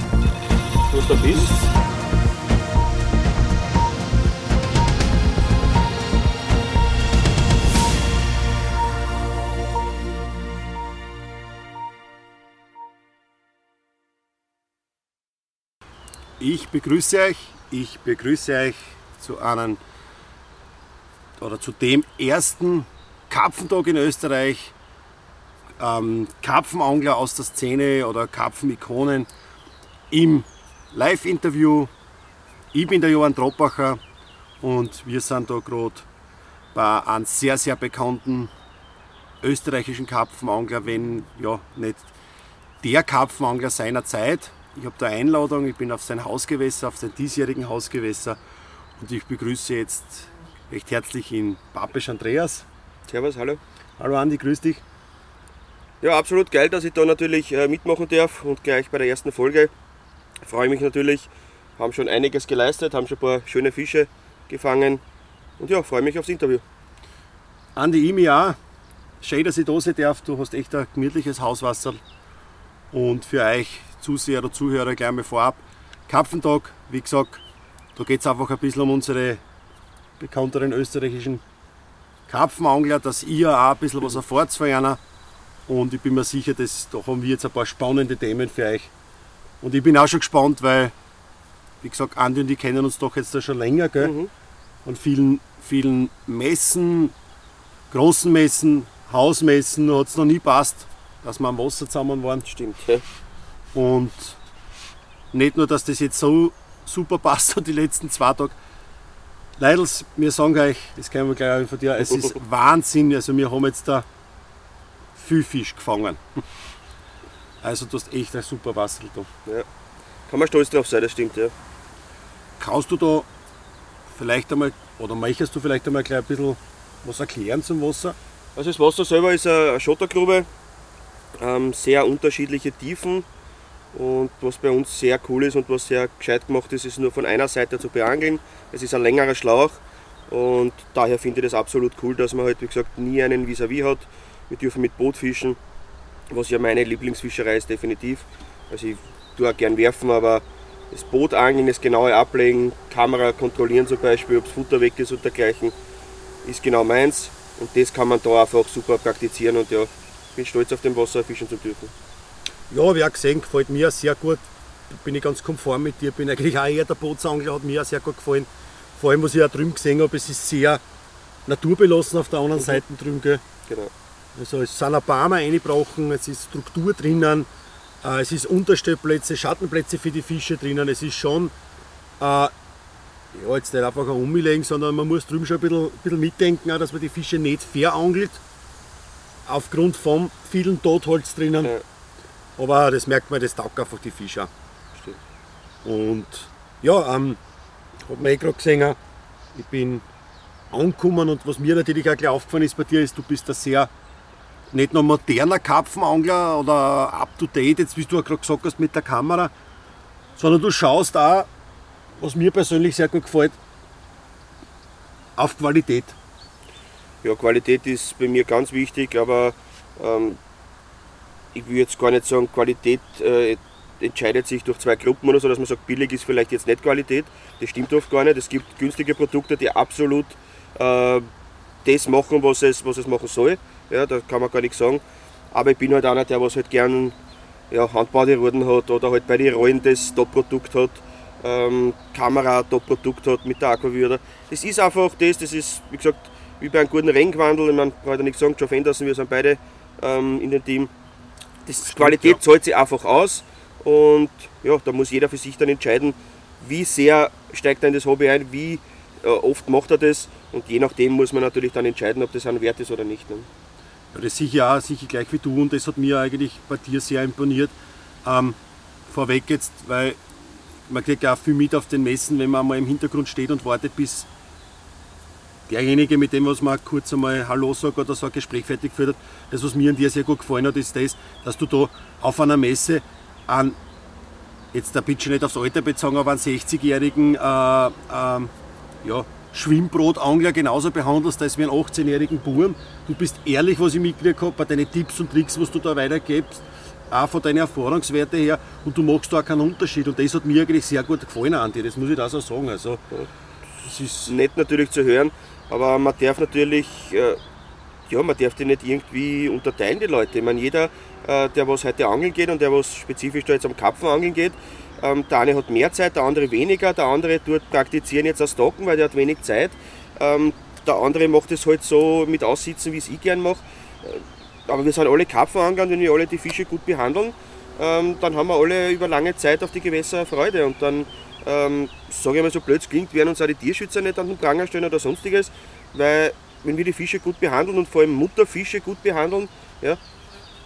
wo du bist. Ich begrüße euch, ich begrüße euch zu einem oder zu dem ersten Karpfentag in Österreich. Ähm, Karpfenangler aus der Szene oder Karpfenikonen im Live-Interview. Ich bin der Johann Troppacher und wir sind da gerade bei einem sehr, sehr bekannten österreichischen Karpfenangler, wenn ja nicht der Karpfenangler seiner Zeit. Ich habe da Einladung, ich bin auf sein Hausgewässer, auf sein diesjährigen Hausgewässer und ich begrüße jetzt recht herzlich in Papisch Andreas. Servus, hallo. Hallo Andi, grüß dich. Ja, absolut geil, dass ich da natürlich äh, mitmachen darf und gleich bei der ersten Folge. Freue mich natürlich, haben schon einiges geleistet, haben schon ein paar schöne Fische gefangen und ja, freue mich aufs Interview. Andi, mich auch. Schön, dass ich da sein darf. Du hast echt ein gemütliches Hauswasser. Und für euch Zuseher oder Zuhörer gleich mal vorab. Kapfentag, wie gesagt, da geht es einfach ein bisschen um unsere bekannteren österreichischen Karpfenangler, dass ihr auch ein bisschen was erfahrt von einer. Und ich bin mir sicher, dass, da haben wir jetzt ein paar spannende Themen für euch. Und ich bin auch schon gespannt, weil, wie gesagt, Andi und ich kennen uns doch jetzt da schon länger, gell? Mhm. Von vielen, vielen Messen, großen Messen, Hausmessen hat es noch nie passt, dass wir am Wasser zusammen waren. Stimmt. Ja. Und nicht nur, dass das jetzt so super passt hat die letzten zwei Tage. Leidels, wir sagen euch, das kennen wir gleich von dir, es ist Wahnsinn. Also wir haben jetzt da viel Fisch gefangen. Also du hast echt ein super Wasser da. Ja. Kann man stolz drauf sein, das stimmt, ja. Kannst du da vielleicht einmal, oder möchtest du vielleicht einmal gleich ein bisschen was erklären zum Wasser? Also das Wasser selber ist eine Schottergrube, ähm, sehr unterschiedliche Tiefen und was bei uns sehr cool ist und was sehr gescheit gemacht ist, ist nur von einer Seite zu beangeln. Es ist ein längerer Schlauch und daher finde ich das absolut cool, dass man halt wie gesagt nie einen Vis-à-vis hat. Wir dürfen mit Boot fischen, was ja meine Lieblingsfischerei ist definitiv. Also ich tue auch gern werfen, aber das Boot angeln, das genaue Ablegen, Kamera kontrollieren zum Beispiel, ob das Futter weg ist und dergleichen, ist genau meins. Und das kann man da einfach super praktizieren und ja, bin stolz auf dem Wasser fischen zu dürfen. Ja, wie auch gesehen, gefällt mir sehr gut. Bin ich ganz konform mit dir, bin eigentlich auch eher der Bootsangler, hat mir auch sehr gut gefallen. Vor allem, was ich auch drüben gesehen habe, es ist sehr naturbelassen auf der anderen Mhm. Seite drüben. Gell? Genau. Also es sind ein paar Mal eingebrochen, es ist Struktur drinnen, äh, es ist Unterstellplätze, Schattenplätze für die Fische drinnen. Es ist schon, äh, ja, jetzt nicht einfach ein Umlegen, sondern man muss drüben schon ein bisschen, ein bisschen mitdenken, auch, dass man die Fische nicht verangelt, aufgrund vom vielen Totholz drinnen. Ja. Aber das merkt man, das taugt einfach die Fische. Stimmt. Und ja, ähm, hat man eh gerade gesehen, ich bin angekommen und was mir natürlich auch gleich aufgefallen ist bei dir, ist, du bist ein sehr, nicht nur moderner Karpfenangler oder up to date, jetzt wie du auch gerade gesagt hast mit der Kamera, sondern du schaust auch, was mir persönlich sehr gut gefällt, auf Qualität. Ja, Qualität ist bei mir ganz wichtig, aber ähm, ich will jetzt gar nicht sagen, Qualität äh, entscheidet sich durch zwei Gruppen oder so, dass man sagt, billig ist vielleicht jetzt nicht Qualität. Das stimmt oft gar nicht. Es gibt günstige Produkte, die absolut äh, das machen, was es, was es machen soll. Ja, da kann man gar nichts sagen. Aber ich bin halt einer, der was halt gern ja, handbaute Ruden hat oder halt bei den Rollen das Top-Produkt hat, ähm, Kamera Top-Produkt hat mit der Aquaviewer. Das ist einfach das, das ist, wie gesagt, wie bei einem guten Renngewandel, ich meine, kann ich nicht sagen, Geoff Anderson, wir sind beide ähm, in dem Team. Das Qualität ja. zahlt sich einfach aus und ja, da muss jeder für sich dann entscheiden, wie sehr steigt er in das Hobby ein, wie äh, oft macht er das und je nachdem muss man natürlich dann entscheiden, ob das ein Wert ist oder nicht. Ne? Ja, das sicher auch, sicher gleich wie du und das hat mir eigentlich bei dir sehr imponiert. Ähm, vorweg jetzt, weil man kriegt ja auch viel mit auf den Messen, wenn man mal im Hintergrund steht und wartet, bis derjenige, mit dem was man kurz einmal Hallo sagt oder so ein Gespräch fertig geführt hat. Das, was mir an dir sehr gut gefallen hat, ist das, dass du da auf einer Messe an jetzt der Pitcher nicht aufs Alter bezogen, aber einen 60-jährigen äh, ähm, ja, Schwimmbrotangler genauso behandelst als wie einen 18-jährigen Buben. Du bist ehrlich, was ich mitgekriegt habe, bei deinen Tipps und Tricks, was du da weitergibst. auch von deinen Erfahrungswerten her und du machst da keinen Unterschied und das hat mir eigentlich sehr gut gefallen an dir, das muss ich da so sagen. Also, das ist nett natürlich zu hören, aber man darf natürlich, äh, ja, man darf die nicht irgendwie unterteilen, die Leute. Ich meine, jeder, äh, der was heute angeln geht und der was spezifisch da jetzt am Kapfen angeln geht, ähm, der eine hat mehr Zeit, der andere weniger, der andere tut praktizieren jetzt das Docken, weil der hat wenig Zeit. Ähm, der andere macht es halt so mit Aussitzen, wie es ich gern mache. Äh, aber wir sind alle Karpfenangler und wenn wir alle die Fische gut behandeln, ähm, dann haben wir alle über lange Zeit auf die Gewässer Freude. Und dann, ähm, sage ich mal so blöd es klingt, werden uns auch die Tierschützer nicht an den Pranger stellen oder sonstiges, weil wenn wir die Fische gut behandeln und vor allem Mutterfische gut behandeln, ja,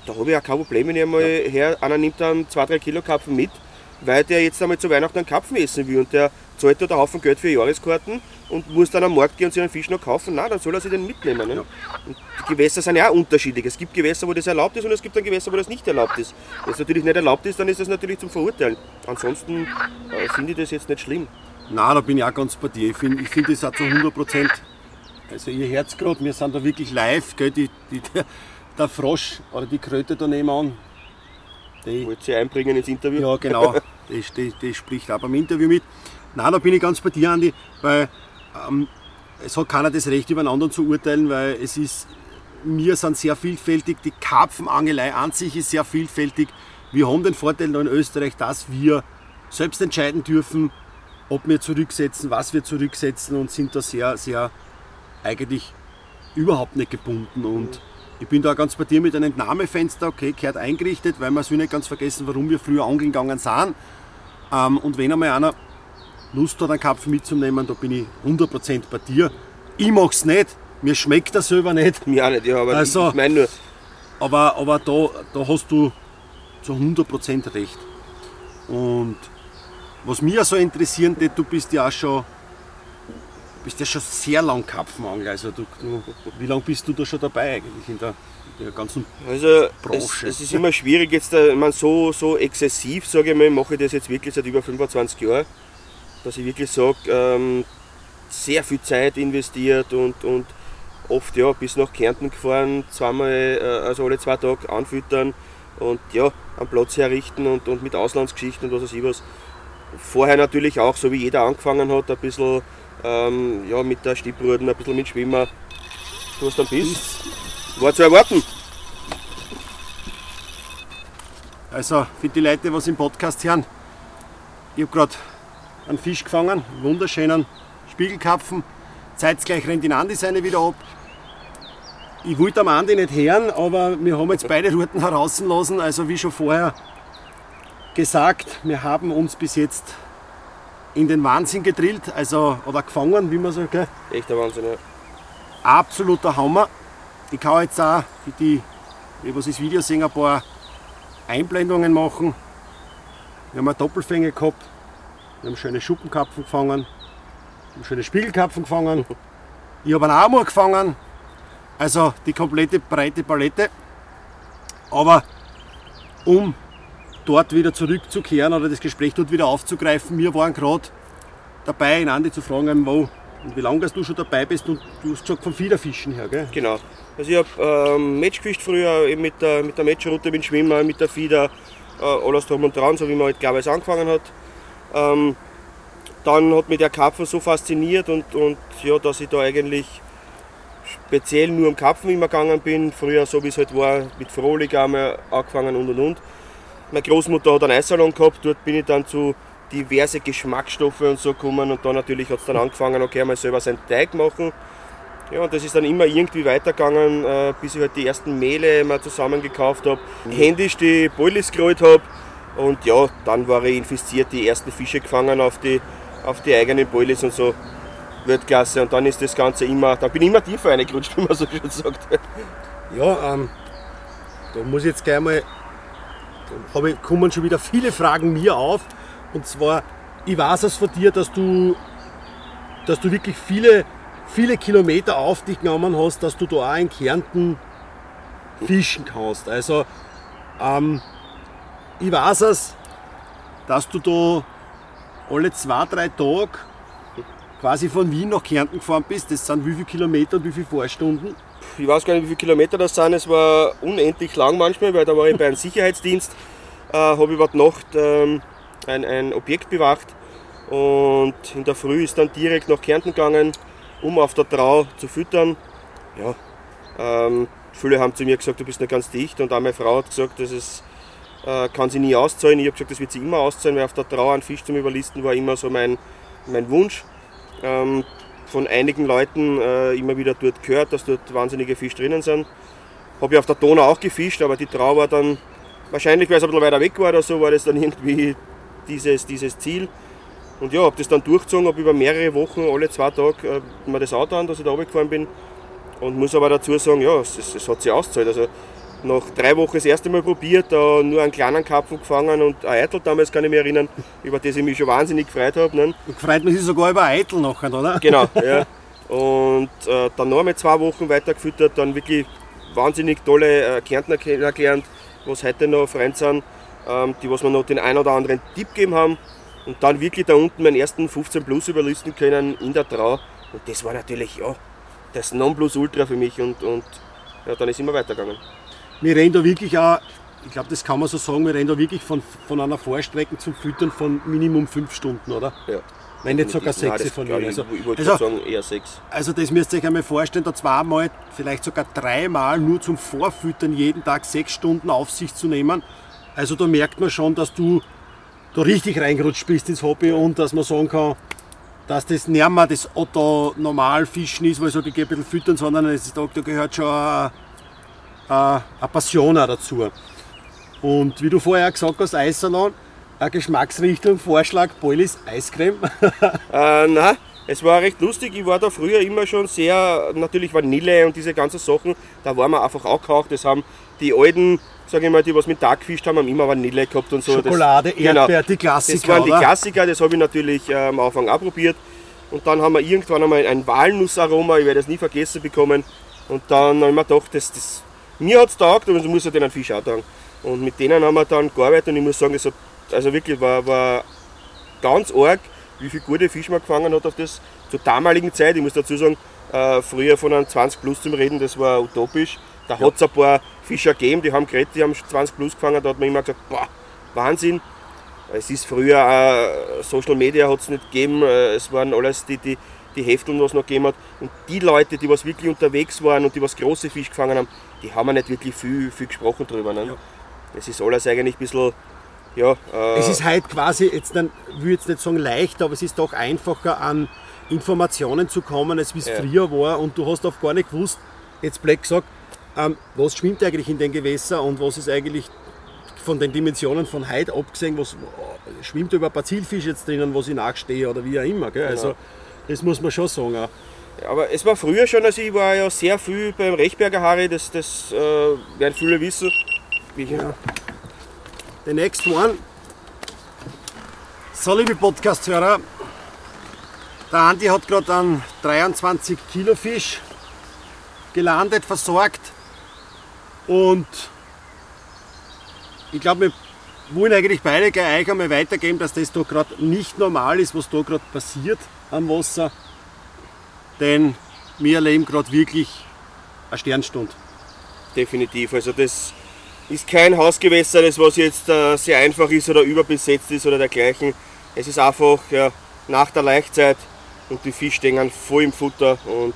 da habe ich auch kein Problem, wenn ich einmal ja. her, einer nimmt dann 2-3 Kilo Karpfen mit, weil der jetzt einmal zu Weihnachten einen Karpfen essen will und der zahlt dort einen Haufen Geld für Jahreskarten und muss dann am Markt gehen und sich einen Fisch noch kaufen. Nein, dann soll er sich den mitnehmen. Ne? Und die Gewässer sind ja auch unterschiedlich. Es gibt Gewässer, wo das erlaubt ist und es gibt dann Gewässer, wo das nicht erlaubt ist. Wenn es natürlich nicht erlaubt ist, dann ist das natürlich zum Verurteilen. Ansonsten äh, finde ich das jetzt nicht schlimm. Nein, da bin ich auch ganz bei dir. Ich finde ich find das auch zu 100 Prozent. Also ihr Herz gerade, wir sind da wirklich live. Gell? Die, die, der, der Frosch oder die Kröte da nebenan. Die, Wollt ihr einbringen ins Interview? Ja, genau. das, das, das spricht auch beim Interview mit. Nein, da bin ich ganz bei dir, Andi, weil ähm, es hat keiner das Recht, über einen anderen zu urteilen, weil es ist, wir sind sehr vielfältig, die Karpfenangelei an sich ist sehr vielfältig. Wir haben den Vorteil in Österreich, dass wir selbst entscheiden dürfen, ob wir zurücksetzen, was wir zurücksetzen und sind da sehr, sehr eigentlich überhaupt nicht gebunden. Und ich bin da ganz bei dir mit einem Entnahmefenster, okay, gehört eingerichtet, weil wir es nicht ganz vergessen, warum wir früher angeln gegangen sind. Ähm, und wenn einmal einer Lust hat, einen Kapfen mitzunehmen, da bin ich 100% bei dir. Ich mach's nicht, mir schmeckt das selber nicht. Mir auch nicht, ja, aber also, ich meine nur. Aber, aber da, da hast du zu 100% recht. Und was mich so interessieren du bist ja auch schon, bist ja schon sehr lang Kapfenangler. Also du, du, wie lange bist du da schon dabei eigentlich in der, in der ganzen also Branche? Es, es, ist immer schwierig jetzt, ich meine, so, so exzessiv, sage ich mal, mache ich das jetzt wirklich seit über 25 Jahren dass ich wirklich sage, ähm, sehr viel Zeit investiert und, und oft ja, bis nach Kärnten gefahren, zweimal, äh, also alle zwei Tage anfüttern und ja, am Platz herrichten und, und mit Auslandsgeschichten und was weiß ich was. Vorher natürlich auch, so wie jeder angefangen hat, ein bisschen ähm, ja, mit der Stippruden, ein bisschen mit Schwimmer. Du hast dann bist. War zu erwarten. Also, für die Leute, was im Podcast hören, ich habe gerade einen Fisch gefangen, wunderschönen Spiegelkapfen. Zeitgleich rennt die Andi seine wieder ab. Ich wollte am Andi nicht hören, aber wir haben jetzt beide Routen herauslassen. Also wie schon vorher gesagt, wir haben uns bis jetzt in den Wahnsinn gedrillt, also oder gefangen, wie man sagt. Gell? Echter Wahnsinn, ja. Absoluter Hammer. Ich kann jetzt auch für die, die was das Video sehen, ein paar Einblendungen machen. Wir haben eine Doppelfänge gehabt, wir haben schöne Schuppenkapfen gefangen, wir haben schöne Spiegelkapfen gefangen. Ich habe einen Amur gefangen, also die komplette breite Palette. Aber um dort wieder zurückzukehren oder das Gespräch dort wieder aufzugreifen, wir waren gerade dabei, in Andi zu fragen, wo und wie lange du schon dabei bist und du hast gesagt vom Fiederfischen her, gell? Genau. Also ich habe ähm, Match gefischt früher eben mit der, mit der Matchroute, dem Schwimmer, mit der Fieder, äh, alles drum und dran, so wie man halt ich angefangen hat. Ähm, dann hat mich der Karpfen so fasziniert und, und ja, dass ich da eigentlich speziell nur am Karpfen immer gegangen bin. Früher, so wie es halt war, mit Frohlich einmal angefangen und und und. Meine Großmutter hat einen Eissalon gehabt, dort bin ich dann zu diverse Geschmacksstoffe und so gekommen und dann natürlich hat es dann angefangen, okay, mal selber seinen Teig machen. Ja, und das ist dann immer irgendwie weitergegangen, äh, bis ich halt die ersten Mehle mal zusammen gekauft habe, mhm. händisch die Boilies gerollt habe und ja, dann war ich infiziert, die ersten Fische gefangen auf die, auf die eigenen Boilies und so. Weltklasse. Und dann ist das Ganze immer, da bin ich immer tiefer reingerutscht, wie man so schön sagt. Ja, ähm, da muss ich jetzt gleich mal, da kommen schon wieder viele Fragen mir auf. Und zwar, ich weiß es von dir, dass du, dass du wirklich viele, viele Kilometer auf dich genommen hast, dass du da auch in Kärnten fischen kannst. Also, ähm, ich weiß es, dass du da alle zwei, drei Tage quasi von Wien nach Kärnten gefahren bist. Das sind wie viele Kilometer und wie viele Fahrstunden? Ich weiß gar nicht, wie viele Kilometer das sind, es war unendlich lang manchmal, weil da war ich bei einem Sicherheitsdienst, äh, habe über die Nacht ähm, ein, ein Objekt bewacht und in der Früh ist dann direkt nach Kärnten gegangen, um auf der Trau zu füttern. Ja, ähm, viele haben zu mir gesagt, du bist noch ganz dicht und auch meine Frau hat gesagt, das ist, äh, kann sie nie auszahlen. Ich habe gesagt, das wird sie immer auszahlen, weil auf der Trau einen Fisch zum Überlisten war immer so mein, mein Wunsch. Ähm, von einigen Leuten äh, immer wieder dort gehört, dass dort wahnsinnige Fische drinnen sind. Habe ich auf der Donau auch gefischt, aber die Trau war dann, wahrscheinlich weil es ein bisschen weiter weg war oder so, war das dann irgendwie dieses, dieses Ziel. Und ja, habe das dann durchgezogen, habe über mehrere Wochen, alle zwei Tage, äh, mir das Auto an, dass ich da runtergefahren bin. Und muss aber dazu sagen, ja, es, es hat sich ausgezahlt. Also nach drei Wochen das erste Mal probiert, da nur einen kleinen Karpfen gefangen und ein Eitel damals kann ich mich erinnern, über das ich mich schon wahnsinnig gefreut habe. Ne? Freut man sich sogar über ein Eitel nachher, oder? Genau, ja. Und äh, dann noch einmal zwei Wochen weiter gefüttert, dann wirklich wahnsinnig tolle äh, Kärntner kennengelernt, was heute noch Freunde sind, ähm, die was mir noch den einen oder anderen Tipp gegeben haben. Und dann wirklich da unten meinen ersten 15 Plus überlisten können in der Trau. Und das war natürlich ja, das Nonplusultra für mich und, und ja, dann ist immer weitergegangen wir reden da wirklich auch, ich glaube, das kann man so sagen, wir reden da wirklich von, von einer Vorstrecke zum Füttern von Minimum fünf Stunden, oder? Ja. Wenn nicht sogar sechs von mir. Also, ich wollte also, sagen, eher sechs. Also das müsst ihr euch einmal vorstellen, da zweimal, vielleicht sogar dreimal nur zum Vorfüttern jeden Tag sechs Stunden auf sich zu nehmen. Also da merkt man schon, dass du da richtig reingerutscht bist ins Hobby und dass man sagen kann, dass das nicht mehr das Otto normal Fischen ist, weil ich sage, ich gehe ein bisschen füttern, sondern es ist, da gehört schon eine Passion dazu. Und wie du vorher gesagt hast, Eissalon, eine Geschmacksrichtung, Vorschlag, Boilis Eiscreme. äh, nein, es war recht lustig. Ich war da früher immer schon sehr, natürlich Vanille und diese ganzen Sachen, da waren wir einfach auch gekauft. Das haben die alten, sage ich mal, die was mit Tag gefischt haben, haben immer Vanille gehabt und so. Schokolade, das, Erdbeer, genau, die Klassiker. Das waren die Klassiker, das habe ich natürlich äh, am Anfang auch probiert. Und dann haben wir irgendwann einmal ein Walnussaroma, ich werde das nie vergessen bekommen. Und dann habe ich mir gedacht, das, das mir hat es taugt, aber es muss ja den Fisch auch taugen. Und mit denen haben wir dann gearbeitet und ich muss sagen, es hat, also wirklich war, war ganz arg, wie viel gute Fisch man gefangen hat auf das zur damaligen Zeit. Ich muss dazu sagen, äh, früher von einem 20 Plus zum Reden, das war utopisch. Da ja. hat es ein paar Fischer gegeben, die haben geredet, die haben 20 Plus gefangen, da hat man immer gesagt, boah, Wahnsinn. Es ist früher, äh, Social Media hat es nicht gegeben, äh, es waren alles die, die, die Hefteln, was es noch gegeben hat. Und die Leute, die was wirklich unterwegs waren und die was große Fisch gefangen haben, die haben wir nicht wirklich viel, viel gesprochen drüber. Ne? Ja. Das ist alles eigentlich ein bisschen. Ja, äh es ist halt quasi, jetzt dann, ich will jetzt nicht sagen leicht, aber es ist doch einfacher an Informationen zu kommen, als wie es ja. früher war. Und du hast auch gar nicht gewusst, jetzt Black gesagt, ähm, was schwimmt eigentlich in den Gewässern und was ist eigentlich von den Dimensionen von heute abgesehen, was schwimmt über ein paar Zielfische jetzt drinnen, was ich nachstehe oder wie auch immer. Gell? Genau. Also das muss man schon sagen. Aber es war früher schon, also ich war ja sehr viel beim Rechberger Harry, das, das äh, werden viele wissen. Ja. The next one. So, liebe Podcast-Hörer, der Andi hat gerade einen 23 Kilo Fisch gelandet, versorgt und ich glaube, wir wollen eigentlich beide gleich einmal weitergeben, dass das da gerade nicht normal ist, was da gerade passiert am Wasser denn wir erleben gerade wirklich eine Sternstunde. Definitiv. Also das ist kein Hausgewässer, das was jetzt äh, sehr einfach ist oder überbesetzt ist oder dergleichen. Es ist einfach ja, nach der Laichzeit und die Fische stehen voll im Futter und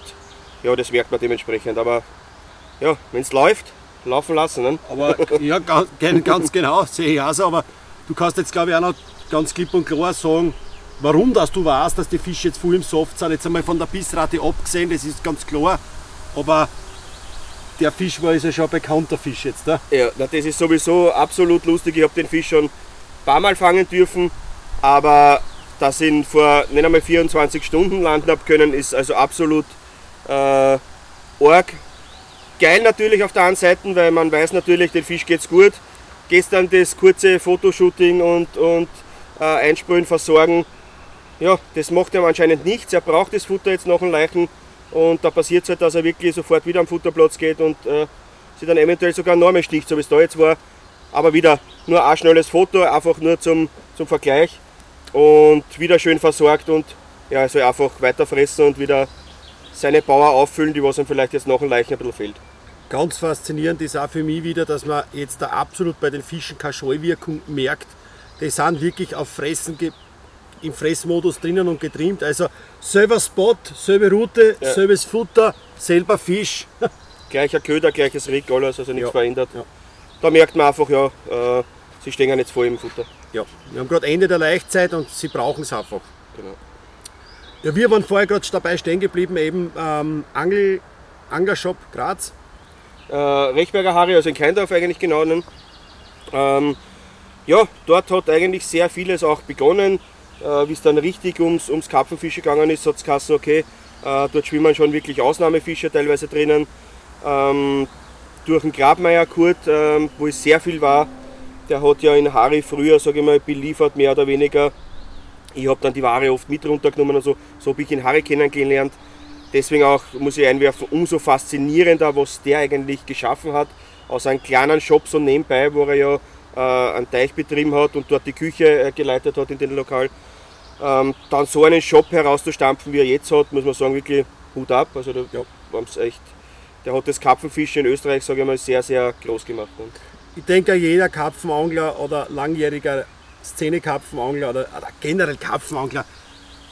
ja, das merkt man dementsprechend. Aber ja, wenn es läuft, laufen lassen. Ne? Aber ja, ganz, ganz genau, sehe ich auch so. Aber du kannst jetzt glaube ich auch noch ganz klipp und klar sagen, Warum dass du weißt, dass die Fische jetzt voll im Soft sind, jetzt einmal von der Bissrate abgesehen, das ist ganz klar. Aber der Fisch war ist ja schon ein bekannter Fisch jetzt. Da. Ja, das ist sowieso absolut lustig. Ich habe den Fisch schon ein paar Mal fangen dürfen, aber dass ich ihn vor nicht einmal 24 Stunden landen habe können, ist also absolut äh, arg. Geil natürlich auf der einen Seite, weil man weiß natürlich, den Fisch geht's gut. Gestern das kurze Fotoshooting und, und äh, Einsprühen versorgen ja, das macht ihm anscheinend nichts. Er braucht das Futter jetzt nach dem Leichen und da passiert es halt, dass er wirklich sofort wieder am Futterplatz geht und äh, sich dann eventuell sogar noch mehr sticht, so wie es da jetzt war. Aber wieder nur ein schnelles Foto, einfach nur zum, zum Vergleich und wieder schön versorgt und ja, er soll einfach weiter fressen und wieder seine Bauer auffüllen, die was ihm vielleicht jetzt nach dem Leichen ein bisschen fehlt. Ganz faszinierend ist auch für mich wieder, dass man jetzt da absolut bei den Fischen keine Scheuwirkung merkt. Die sind wirklich auf Fressen im Fressmodus drinnen und getrimmt. Also selber Spot, selbe Route, ja. selbes Futter, selber Fisch. Gleicher Köder, gleiches Rick, alles, also nichts ja. verändert. Ja. Da merkt man einfach, ja, äh, sie stehen jetzt voll im Futter. Ja, wir haben gerade Ende der Laichzeit und sie brauchen es einfach. Genau. Ja, wir waren vorher gerade dabei stehen geblieben, eben ähm, Angel, Anglershop Graz äh, Rechberger Harry, also in Keindorf eigentlich genau nennen. Ähm, ja, dort hat eigentlich sehr vieles auch begonnen. Äh, Wie es dann richtig ums, ums Karpfenfische gegangen ist, hat es geheißen, okay, äh, dort schwimmen schon wirklich Ausnahmefische teilweise drinnen. Ähm, durch den Grabmeier Kurt, ähm, wo es sehr viel war, der hat ja in Harry früher, sage ich mal, beliefert, mehr oder weniger. Ich habe dann die Ware oft mit runtergenommen und so, so habe ich ihn Harry kennengelernt deswegen auch, muss ich einwerfen, umso faszinierender, was der eigentlich geschaffen hat. Aus einem kleinen Shop so nebenbei, wo er ja äh, einen Teich betrieben hat und dort die Küche äh, geleitet hat in dem Lokal. Ähm, dann so einen Shop herauszustampfen, wie er jetzt hat, muss man sagen, wirklich Hut ab. Also da ja. echt, der hat das Karpfenfischen in Österreich, sage ich mal, sehr, sehr groß gemacht. Ne? Ich denke, jeder Karpfenangler oder langjähriger Szene-Karpfenangler oder, oder generell Karpfenangler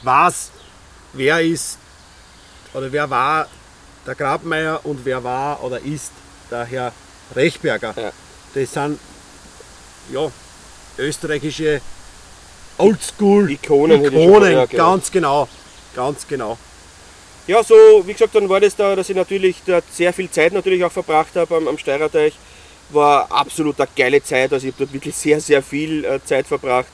weiß, wer ist oder wer war der Grabmeier und wer war oder ist der Herr Rechberger. Ja. Das sind ja, österreichische Oldschool Ikonen, Ikonen ja, ganz genau, ganz genau. Ja, so wie gesagt, dann war das da, dass ich natürlich dort sehr viel Zeit natürlich auch verbracht habe am, am Steirerteich. War absolut eine geile Zeit, also ich habe dort wirklich sehr, sehr viel äh, Zeit verbracht.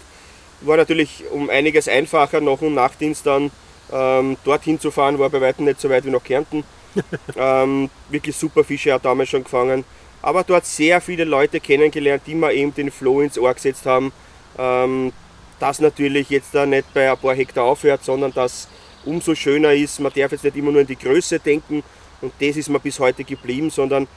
War natürlich um einiges einfacher nach und Nachtdienst dann ähm, dorthin zu fahren war bei weitem nicht so weit wie nach Kärnten. ähm, wirklich super Fische auch damals schon gefangen. Aber dort sehr viele Leute kennengelernt, die mir eben den Flow ins Ohr gesetzt haben. Ähm, das natürlich jetzt da nicht bei ein paar Hektar aufhört, sondern dass umso schöner ist. Man darf jetzt nicht immer nur an die Größe denken und das ist mir bis heute geblieben, sondern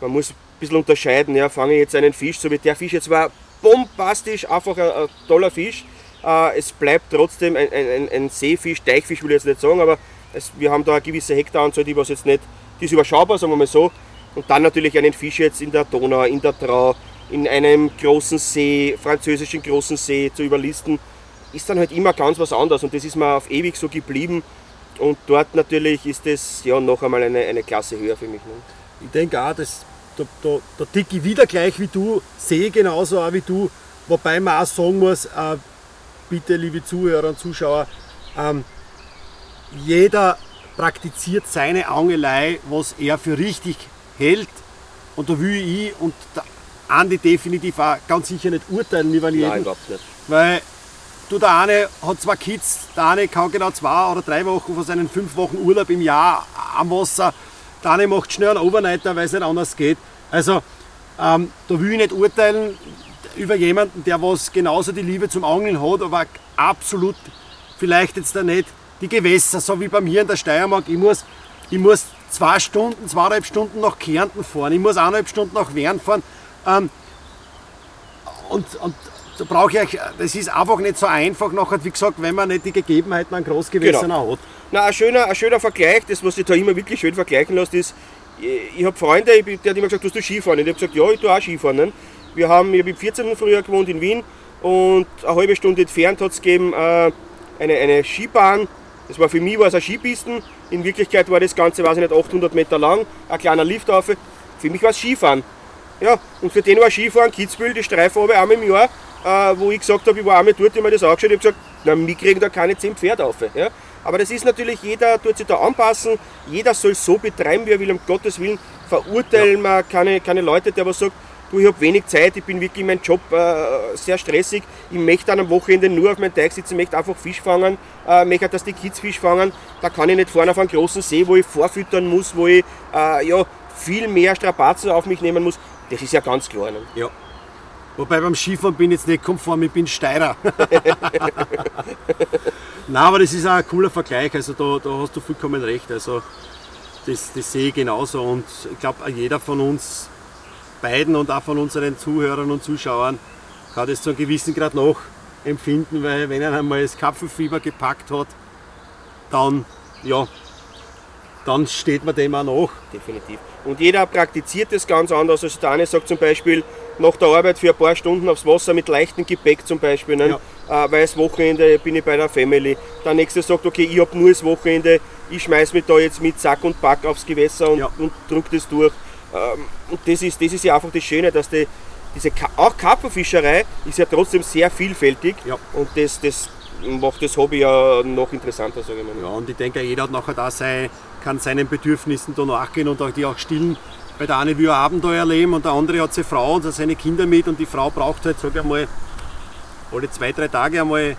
man muss ein bisschen unterscheiden. Ja, fange ich jetzt einen Fisch, so wie der Fisch jetzt war bombastisch, einfach ein, ein toller Fisch. Äh, es bleibt trotzdem ein, ein, ein, Seefisch, Teichfisch will ich jetzt nicht sagen, aber es, wir haben da eine gewisse Hektaranzahl, die was jetzt nicht, die ist überschaubar, sagen wir mal so. Und dann natürlich einen Fisch jetzt in der Donau, in der Trau, in einem großen See, französischen großen See zu überlisten, ist dann halt immer ganz was anderes und das ist mir auf ewig so geblieben. Und dort natürlich ist das ja noch einmal eine, eine Klasse höher für mich. Ne? Ich denke auch, dass da, da, da ticke ich wieder gleich wie du, sehe genauso auch wie du, wobei man auch sagen muss, äh, bitte, liebe Zuhörer und Zuschauer, ähm, jeder praktiziert seine Angelei, was er für richtig hält. Und da will ich und der Andi definitiv auch ganz sicher nicht urteilen über jeden. Nein, überhaupt nicht. Weil du, der eine hat zwei Kids, der eine kann genau zwei oder drei Wochen von seinen fünf Wochen Urlaub im Jahr am Wasser. Der eine macht schnell einen Overnighter, weil es nicht anders geht. Also ähm, da will ich nicht urteilen über jemanden, der was genauso die Liebe zum Angeln hat, aber absolut vielleicht jetzt da nicht die Gewässer, so wie bei mir in der Steiermark. Ich muss, ich muss zwei Stunden, zweieinhalb Stunden nach Kärnten fahren, ich muss eineinhalb Stunden nach Wern fahren. Ähm, und, und da brauche ich, das ist einfach nicht so einfach, nachher, wie gesagt, wenn man nicht die Gegebenheiten an Großgewässern genau. hat. Na, ein, schöner, ein schöner Vergleich, das was sich da immer wirklich schön vergleichen lässt, ist, ich, ich habe Freunde, die haben immer gesagt, du hast Skifahren. Und ich habe gesagt, ja, ich tue auch Skifahren. Ne? Wir haben, ich habe im 14. früher gewohnt in Wien und eine halbe Stunde entfernt hat es gegeben äh, eine, eine Skibahn. Das war für mich war es eine Skipisten. In Wirklichkeit war das Ganze, weiß ich nicht, 800 Meter lang, ein kleiner Lift auf. Für mich war es Skifahren. Ja, und für den war Skifahren Kitzbühel, die Streife habe ich einmal im Jahr, äh, wo ich gesagt habe, ich war einmal dort, ich mir das angeschaut, ich habe gesagt, na, wir kriegen da keine 10 Pferde auf. Ja? Aber das ist natürlich, jeder tut sich da anpassen, jeder soll so betreiben, wie er will, um Gottes Willen. Verurteilen ja. wir keine, keine Leute, der was sagt, du, ich habe wenig Zeit, ich bin wirklich in meinem Job äh, sehr stressig, ich möchte dann am Wochenende nur auf meinem Teich sitzen, möchte einfach Fisch fangen, äh, möchte, dass die Kids Fisch fangen, da kann ich nicht fahren auf einen großen See, wo ich vorfüttern muss, wo ich äh, ja, viel mehr Strapazen auf mich nehmen muss, das ist ja ganz klar. Ne? Ja. Wobei beim Skifahren bin ich jetzt nicht konform, ich bin Steirer. Nein, aber das ist auch ein cooler Vergleich, also da, da hast du vollkommen recht. Also das, das sehe ich genauso und ich glaube, jeder von uns beiden und auch von unseren Zuhörern und Zuschauern kann das zu einem gewissen Grad noch empfinden, weil wenn er einmal das Kapfelfieber gepackt hat, dann ja, dann steht man dem auch nach. Definitiv. Und jeder praktiziert das ganz anders. Also der eine sagt zum Beispiel, nach der Arbeit für ein paar Stunden aufs Wasser mit leichtem Gepäck zum Beispiel, ne? ja. äh, weil das Wochenende bin ich bei der Family. Der nächste sagt, okay, ich habe nur das Wochenende, ich schmeiß mich da jetzt mit Sack und Pack aufs Gewässer und, ja. und drück das durch. Ähm, und das ist, das ist ja einfach das Schöne, dass die, diese auch Karpfenfischerei ist ja trotzdem sehr vielfältig ja. und das, das macht das Hobby ja noch interessanter, sage ich mal. Ja, und ich denke, jeder hat nachher da sein, kann seinen Bedürfnissen da nachgehen und auch die auch stillen. Bei der eine will ein Abenteuer erleben und der andere hat seine Frau und seine Kinder mit und die Frau braucht halt, sage ich mal, alle zwei, drei Tage einmal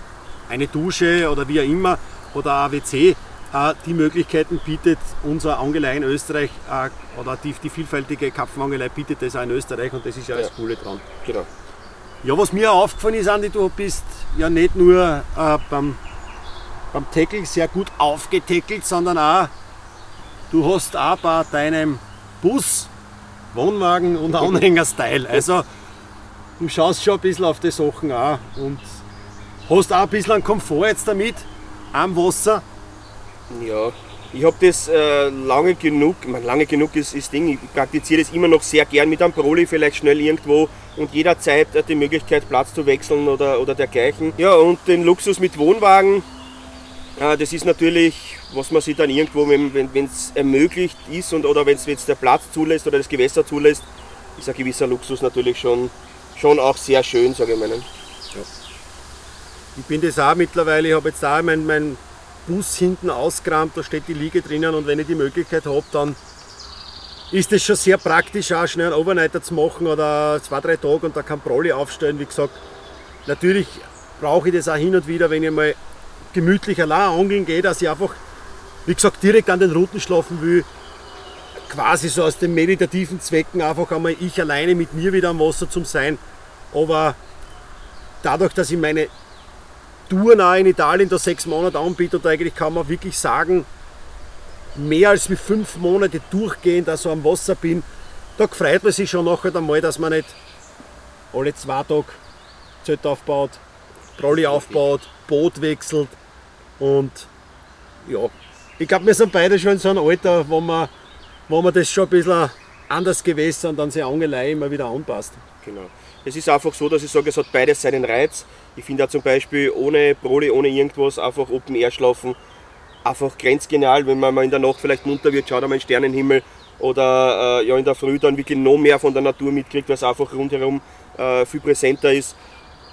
eine Dusche oder wie auch immer oder ein WC. Äh, die Möglichkeiten bietet unser Angelei in Österreich äh, oder die, die vielfältige Kapfenangelei bietet das auch in Österreich und das ist ja, ja. das Coole dran. Genau. Ja, was mir aufgefallen ist, Andi, du bist ja nicht nur äh, beim, beim Tackle sehr gut aufgetackelt, sondern auch, du hast auch bei deinem Bus, Wohnwagen und Anhänger-Style. Also, du schaust schon ein bisschen auf die Sachen auch und hast auch ein bisschen einen Komfort jetzt damit am Wasser. Ja, ich habe das äh, lange genug, ich mein, lange genug ist das Ding, ich praktiziere das immer noch sehr gern mit einem Proli, vielleicht schnell irgendwo und jederzeit äh, die Möglichkeit Platz zu wechseln oder, oder dergleichen. Ja, und den Luxus mit Wohnwagen, das ist natürlich, was man sich dann irgendwo, wenn es ermöglicht ist und, oder wenn es der Platz zulässt oder das Gewässer zulässt, ist ein gewisser Luxus natürlich schon, schon auch sehr schön, sage ich mal. Ja. Ich bin das auch mittlerweile, ich habe jetzt auch mein, mein Bus hinten ausgerammt, da steht die Liege drinnen und wenn ich die Möglichkeit habe, dann ist es schon sehr praktisch, auch schnell einen Overnighter zu machen oder zwei, drei Tage und da kann Prolli aufstellen. Wie gesagt, natürlich brauche ich das auch hin und wieder, wenn ich mal gemütlich allein angeln gehe, dass ich einfach, wie gesagt, direkt an den Routen schlafen will. Quasi so aus den meditativen Zwecken einfach einmal ich alleine mit mir wieder am Wasser zum Sein. Aber dadurch, dass ich meine Tour nahe in Italien da sechs Monate anbietet, eigentlich kann man wirklich sagen, mehr als wie fünf Monate durchgehend also am Wasser bin, da freut man sich schon nachher einmal, dass man nicht alle zwei Tage Zelt aufbaut, Trolley aufbaut, Boot wechselt und ja, ich glaube, wir sind beide schon in so einem Alter, wo man, wo man das schon ein bisschen anders Gewässer und dann sich Angelei immer wieder anpasst. Genau. Es ist einfach so, dass ich sage, es hat beides seinen Reiz. Ich finde ja zum Beispiel ohne Proli, ohne irgendwas, einfach Open Air schlafen, einfach grenzgenial, wenn man mal in der Nacht vielleicht munter wird, schaut einmal in den Sternenhimmel oder äh, ja, in der Früh dann wirklich noch mehr von der Natur mitkriegt, weil es einfach rundherum äh, viel präsenter ist.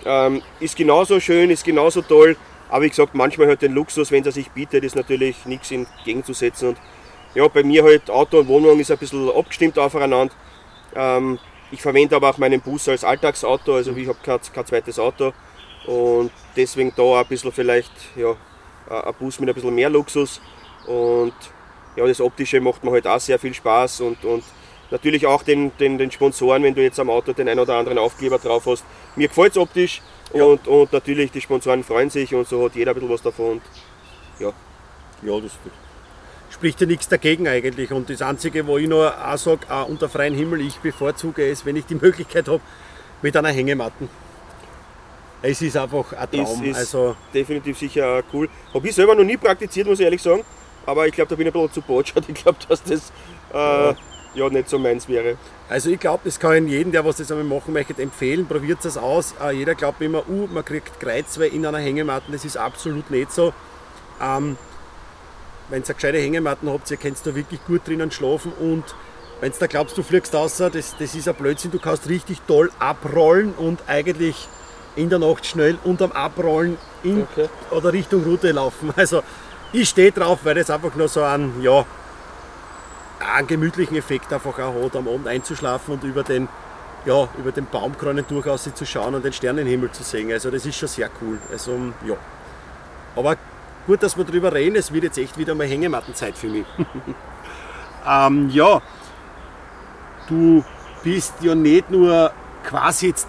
Ähm, ist genauso schön, ist genauso toll, aber wie gesagt, manchmal halt den Luxus, wenn er sich bietet, ist natürlich nichts entgegenzusetzen. Und ja, bei mir halt Auto und Wohnung ist ein bisschen abgestimmt aufeinander. Ähm, ich verwende aber auch meinen Bus als Alltagsauto, also ich habe kein, kein zweites Auto und deswegen da ein bisschen vielleicht ja, ein Bus mit ein bisschen mehr Luxus und ja, das Optische macht mir halt auch sehr viel Spaß und, und natürlich auch den, den, den Sponsoren, wenn du jetzt am Auto den einen oder anderen Aufkleber drauf hast. Mir gefällt es optisch ja. und, und natürlich die Sponsoren freuen sich und so hat jeder ein bisschen was davon. Und, ja. ja, das spricht ja nichts dagegen eigentlich. Und das Einzige, wo ich nur auch sage, auch unter freiem Himmel, ich bevorzuge es, wenn ich die Möglichkeit habe, mit einer Hängematte. Es ist einfach ein Traum. Ist, ist also definitiv sicher cool. Habe ich selber noch nie praktiziert, muss ich ehrlich sagen. Aber ich glaube, da bin ich ein bisschen zu botschert. Ich glaube, dass das äh, ja. Ja. nicht so meins wäre. Also ich glaube, das kann jedem, der was das einmal machen möchte, empfehlen. Probiert es aus. Äh, jeder glaubt immer, uh, man kriegt Kreuzweh in einer Hängematte. Das ist absolut nicht so. Ähm, wenn ihr eine gescheite Hängematten habt, ihr könnt da wirklich gut drinnen schlafen und wenn du da glaubst, du fliegst raus, das, das ist ein Blödsinn, du kannst richtig toll abrollen und eigentlich in der Nacht schnell unterm Abrollen in okay. oder Richtung Route laufen. Also ich stehe drauf, weil das einfach nur so einen, ja, einen gemütlichen Effekt einfach auch hat, am Abend einzuschlafen und über den, ja, über den Baumkronen durchaus zu schauen und den Sternenhimmel zu sehen. Also das ist schon sehr cool. Also ja. Aber gut, dass wir darüber reden. Es wird jetzt echt wieder mal Hängemattenzeit für mich. ähm, ja, du bist ja nicht nur quasi jetzt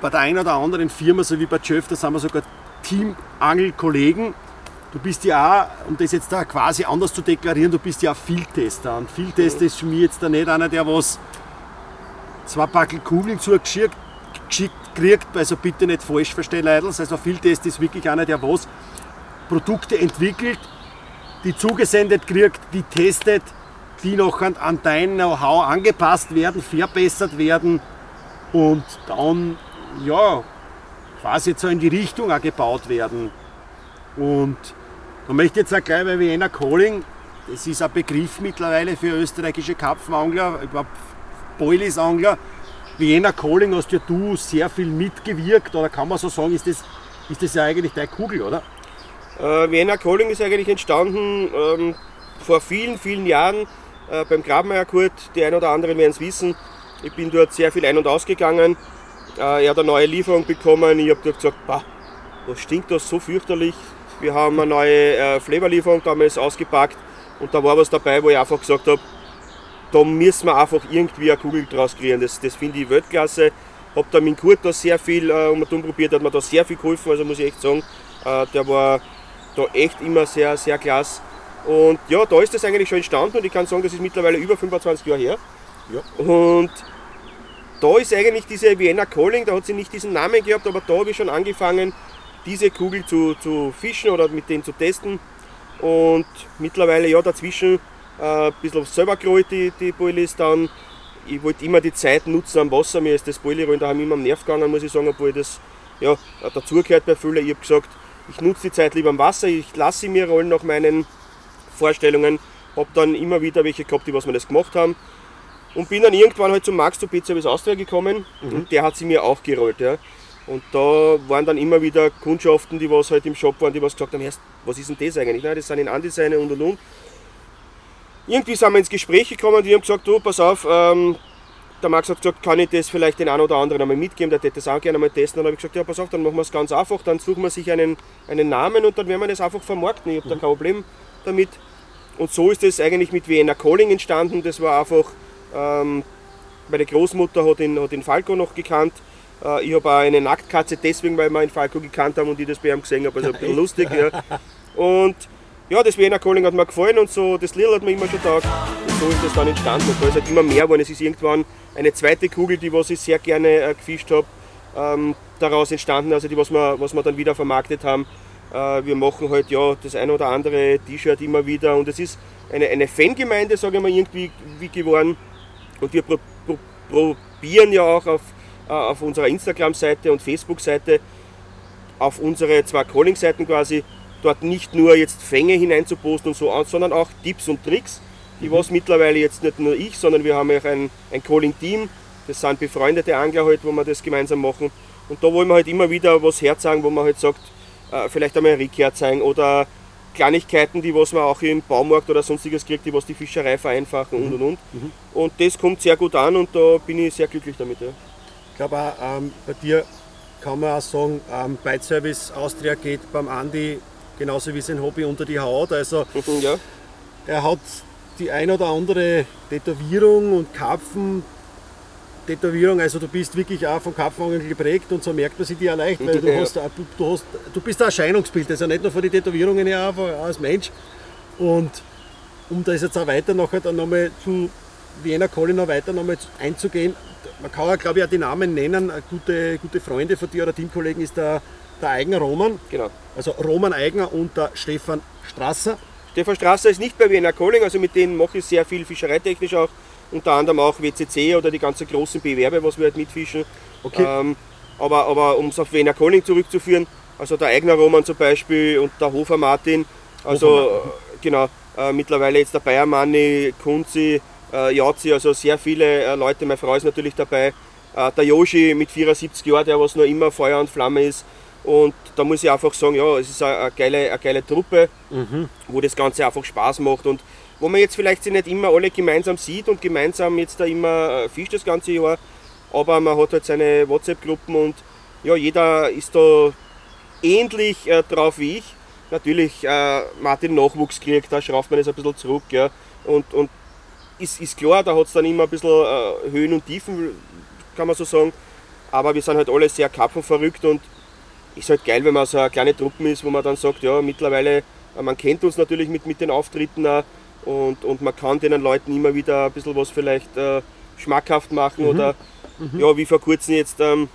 bei der einen oder anderen Firma, so wie bei Jeff, da sind wir sogar Teamangel-Kollegen. Du bist ja auch, um das jetzt da quasi anders zu deklarieren, du bist ja auch Fieldtester. Und Fieldtester ist für mich jetzt da nicht einer, der was zwei Packel Kugeln zugeschickt kriegt, also bitte nicht falsch verstehen, Leidels. Also Fieldtest ist wirklich einer, der was Produkte entwickelt die zugesendet kriegt, die testet, die noch an, an dein Know-how angepasst werden, verbessert werden und dann ja quasi so in die Richtung auch gebaut werden. Und man möchte jetzt auch gleich bei Vienna Calling, das ist ein Begriff mittlerweile für österreichische Karpfenangler, überhaupt Boilies-Angler. Vienna Calling hast ja du sehr viel mitgewirkt, oder kann man so sagen, ist das, ist das ja eigentlich deine Kugel, oder? Äh, Vienna Calling ist eigentlich entstanden ähm, vor vielen, vielen Jahren äh, beim Grabenmeierkurt. Die ein oder anderen werden es wissen. Ich bin dort sehr viel ein- und ausgegangen. Äh, er hat eine neue Lieferung bekommen. Ich habe dort gesagt, bah, was stinkt das so fürchterlich. Wir haben eine neue äh, Flavorlieferung damals ausgepackt und da war was dabei, wo ich einfach gesagt habe, da müssen wir einfach irgendwie eine Kugel draus kriegen. Das, das finde ich Weltklasse. Habe da mit Kurt da sehr viel äh, um und probiert, hat mir da sehr viel geholfen, also muss ich echt sagen, äh, der war da echt immer sehr, sehr klasse. Und ja, da ist das eigentlich schon entstanden und ich kann sagen, das ist mittlerweile über 25 Jahre her. Ja. Und da ist eigentlich diese Vienna Calling, da hat sie nicht diesen Namen gehabt, aber da habe ich schon angefangen, diese Kugel zu, zu fischen oder mit denen zu testen. Und mittlerweile ja dazwischen äh, ein bisschen selber gerollt, die, die Boilies dann. Ich wollte immer die Zeit nutzen am Wasser, mir ist das Boilerollen daheim immer am Nerv gegangen, muss ich sagen, obwohl das ja, dazugehört bei vielen. Ich habe gesagt, ich nutze die Zeit lieber am Wasser, ich lasse mir rollen nach meinen Vorstellungen, habe dann immer wieder welche gehabt, die was mir das gemacht haben. Und bin dann irgendwann halt zum Max zu P-Service Austria gekommen mhm. und der hat sie mir auch gerollt. Ja. Und da waren dann immer wieder Kundschaften, die was halt im Shop waren, die was gesagt haben, was ist denn das eigentlich? Nein, das sind in Andesigner und und und. Irgendwie sind wir ins Gespräch gekommen und die haben gesagt, du, pass auf, ähm, der Max hat gesagt, kann ich das vielleicht den einen oder anderen einmal mitgeben, der hätte das auch gerne mal testen. Dann habe ich gesagt, ja pass auf, dann machen wir es ganz einfach, dann suchen wir sich einen, einen Namen und dann werden wir das einfach vermarkten. Ich habe mhm. da kein Problem damit. Und so ist es eigentlich mit Vienna Calling entstanden. Das war einfach, ähm, meine Großmutter hat den, hat den Falco noch gekannt. Äh, ich habe auch eine Nacktkatze deswegen, weil wir einen Falco gekannt haben und ich das bei ihm gesehen habe. Also ein bisschen lustig. Ja. Und ja, das Vienna Calling hat mir gefallen und so, das Lil hat mir immer schon taugt. Und so ist das dann entstanden. Und da ist halt immer mehr geworden. Es ist irgendwann eine zweite Kugel, die was ich sehr gerne äh, gefischt habe, ähm, daraus entstanden, also die, was wir, was wir dann wieder vermarktet haben. Äh, wir machen halt ja das ein oder andere T-Shirt immer wieder und es ist eine, eine Fangemeinde, sage ich mal, irgendwie wie geworden. Und wir pro, pro, probieren ja auch auf, auf unserer Instagram-Seite und Facebook-Seite, auf unsere zwei Calling-Seiten quasi, dort nicht nur jetzt Fänge hineinzuposten und so, sondern auch Tipps und Tricks, die mhm. was mittlerweile jetzt nicht nur ich, sondern wir haben auch ein, ein Calling-Team, das sind befreundete Angler halt, wo wir das gemeinsam machen. Und da wollen wir halt immer wieder was herzeigen, wo man halt sagt, äh, vielleicht einmal ein Rückkehr zeigen oder Kleinigkeiten, die was man auch im Baumarkt oder sonstiges kriegt, die was die Fischerei vereinfachen und und und. Mhm. Und das kommt sehr gut an und da bin ich sehr glücklich damit. Ja. Ich glaube auch ähm, bei dir kann man auch sagen, ähm, Bite Service Austria geht beim Andi genauso wie sein Hobby unter die Haut. Also ja. er hat die ein oder andere Tätowierung und Karpfen Tätowierung, also du bist wirklich auch vom Karpfenangeln geprägt und so merkt man sie dir auch leicht, weil du, ja. hast, du, du, hast, du bist ein Erscheinungsbild, also nicht nur von den Tätowierungen her, auch als Mensch. Und um da jetzt auch weiter nachher dann nochmal zu Vienna noch weiter nochmal einzugehen, man kann ja glaube ich auch die Namen nennen, gute, gute Freunde von dir oder Teamkollegen ist der, der Eigner Roman. Genau. Also Roman Eigner und der Stefan Strasser. Stefan Strasser ist nicht bei Vienna Calling, also mit denen mache ich sehr viel fischereitechnisch auch unter anderem auch WCC oder die ganzen großen Bewerbe, was wir halt mitfischen. Okay. Ähm, aber, aber um es auf Wiener Calling zurückzuführen, also der Eigner Roman zum Beispiel und der Hofer Martin, also Hofer Martin. genau, äh, mittlerweile jetzt der Bayer Manni, Kunzi, äh, Jazi, also sehr viele äh, Leute, meine Frau ist natürlich dabei, äh, der Yoshi mit 74 Jahren, der was noch immer Feuer und Flamme ist. Und da muss ich einfach sagen, ja, es ist eine, eine geile, eine geile Truppe, mhm. wo das Ganze einfach Spaß macht. Und wo man jetzt vielleicht sie nicht immer alle gemeinsam sieht und gemeinsam jetzt da immer äh, fischt das ganze Jahr, aber man hat halt seine WhatsApp-Gruppen und ja, jeder ist da ähnlich äh, drauf wie ich. Natürlich, äh, Martin Nachwuchs kriegt, da schraubt man das ein bisschen zurück. Ja. Und, und ist, ist klar, da hat es dann immer ein bisschen äh, Höhen und Tiefen, kann man so sagen. Aber wir sind halt alle sehr verrückt und ist halt geil, wenn man so eine kleine Truppe ist, wo man dann sagt, ja, mittlerweile, äh, man kennt uns natürlich mit, mit den Auftritten auch und, und man kann den Leuten immer wieder ein bisschen was vielleicht äh, schmackhaft machen mhm. oder mhm. ja, wie vor kurzem jetzt ähm,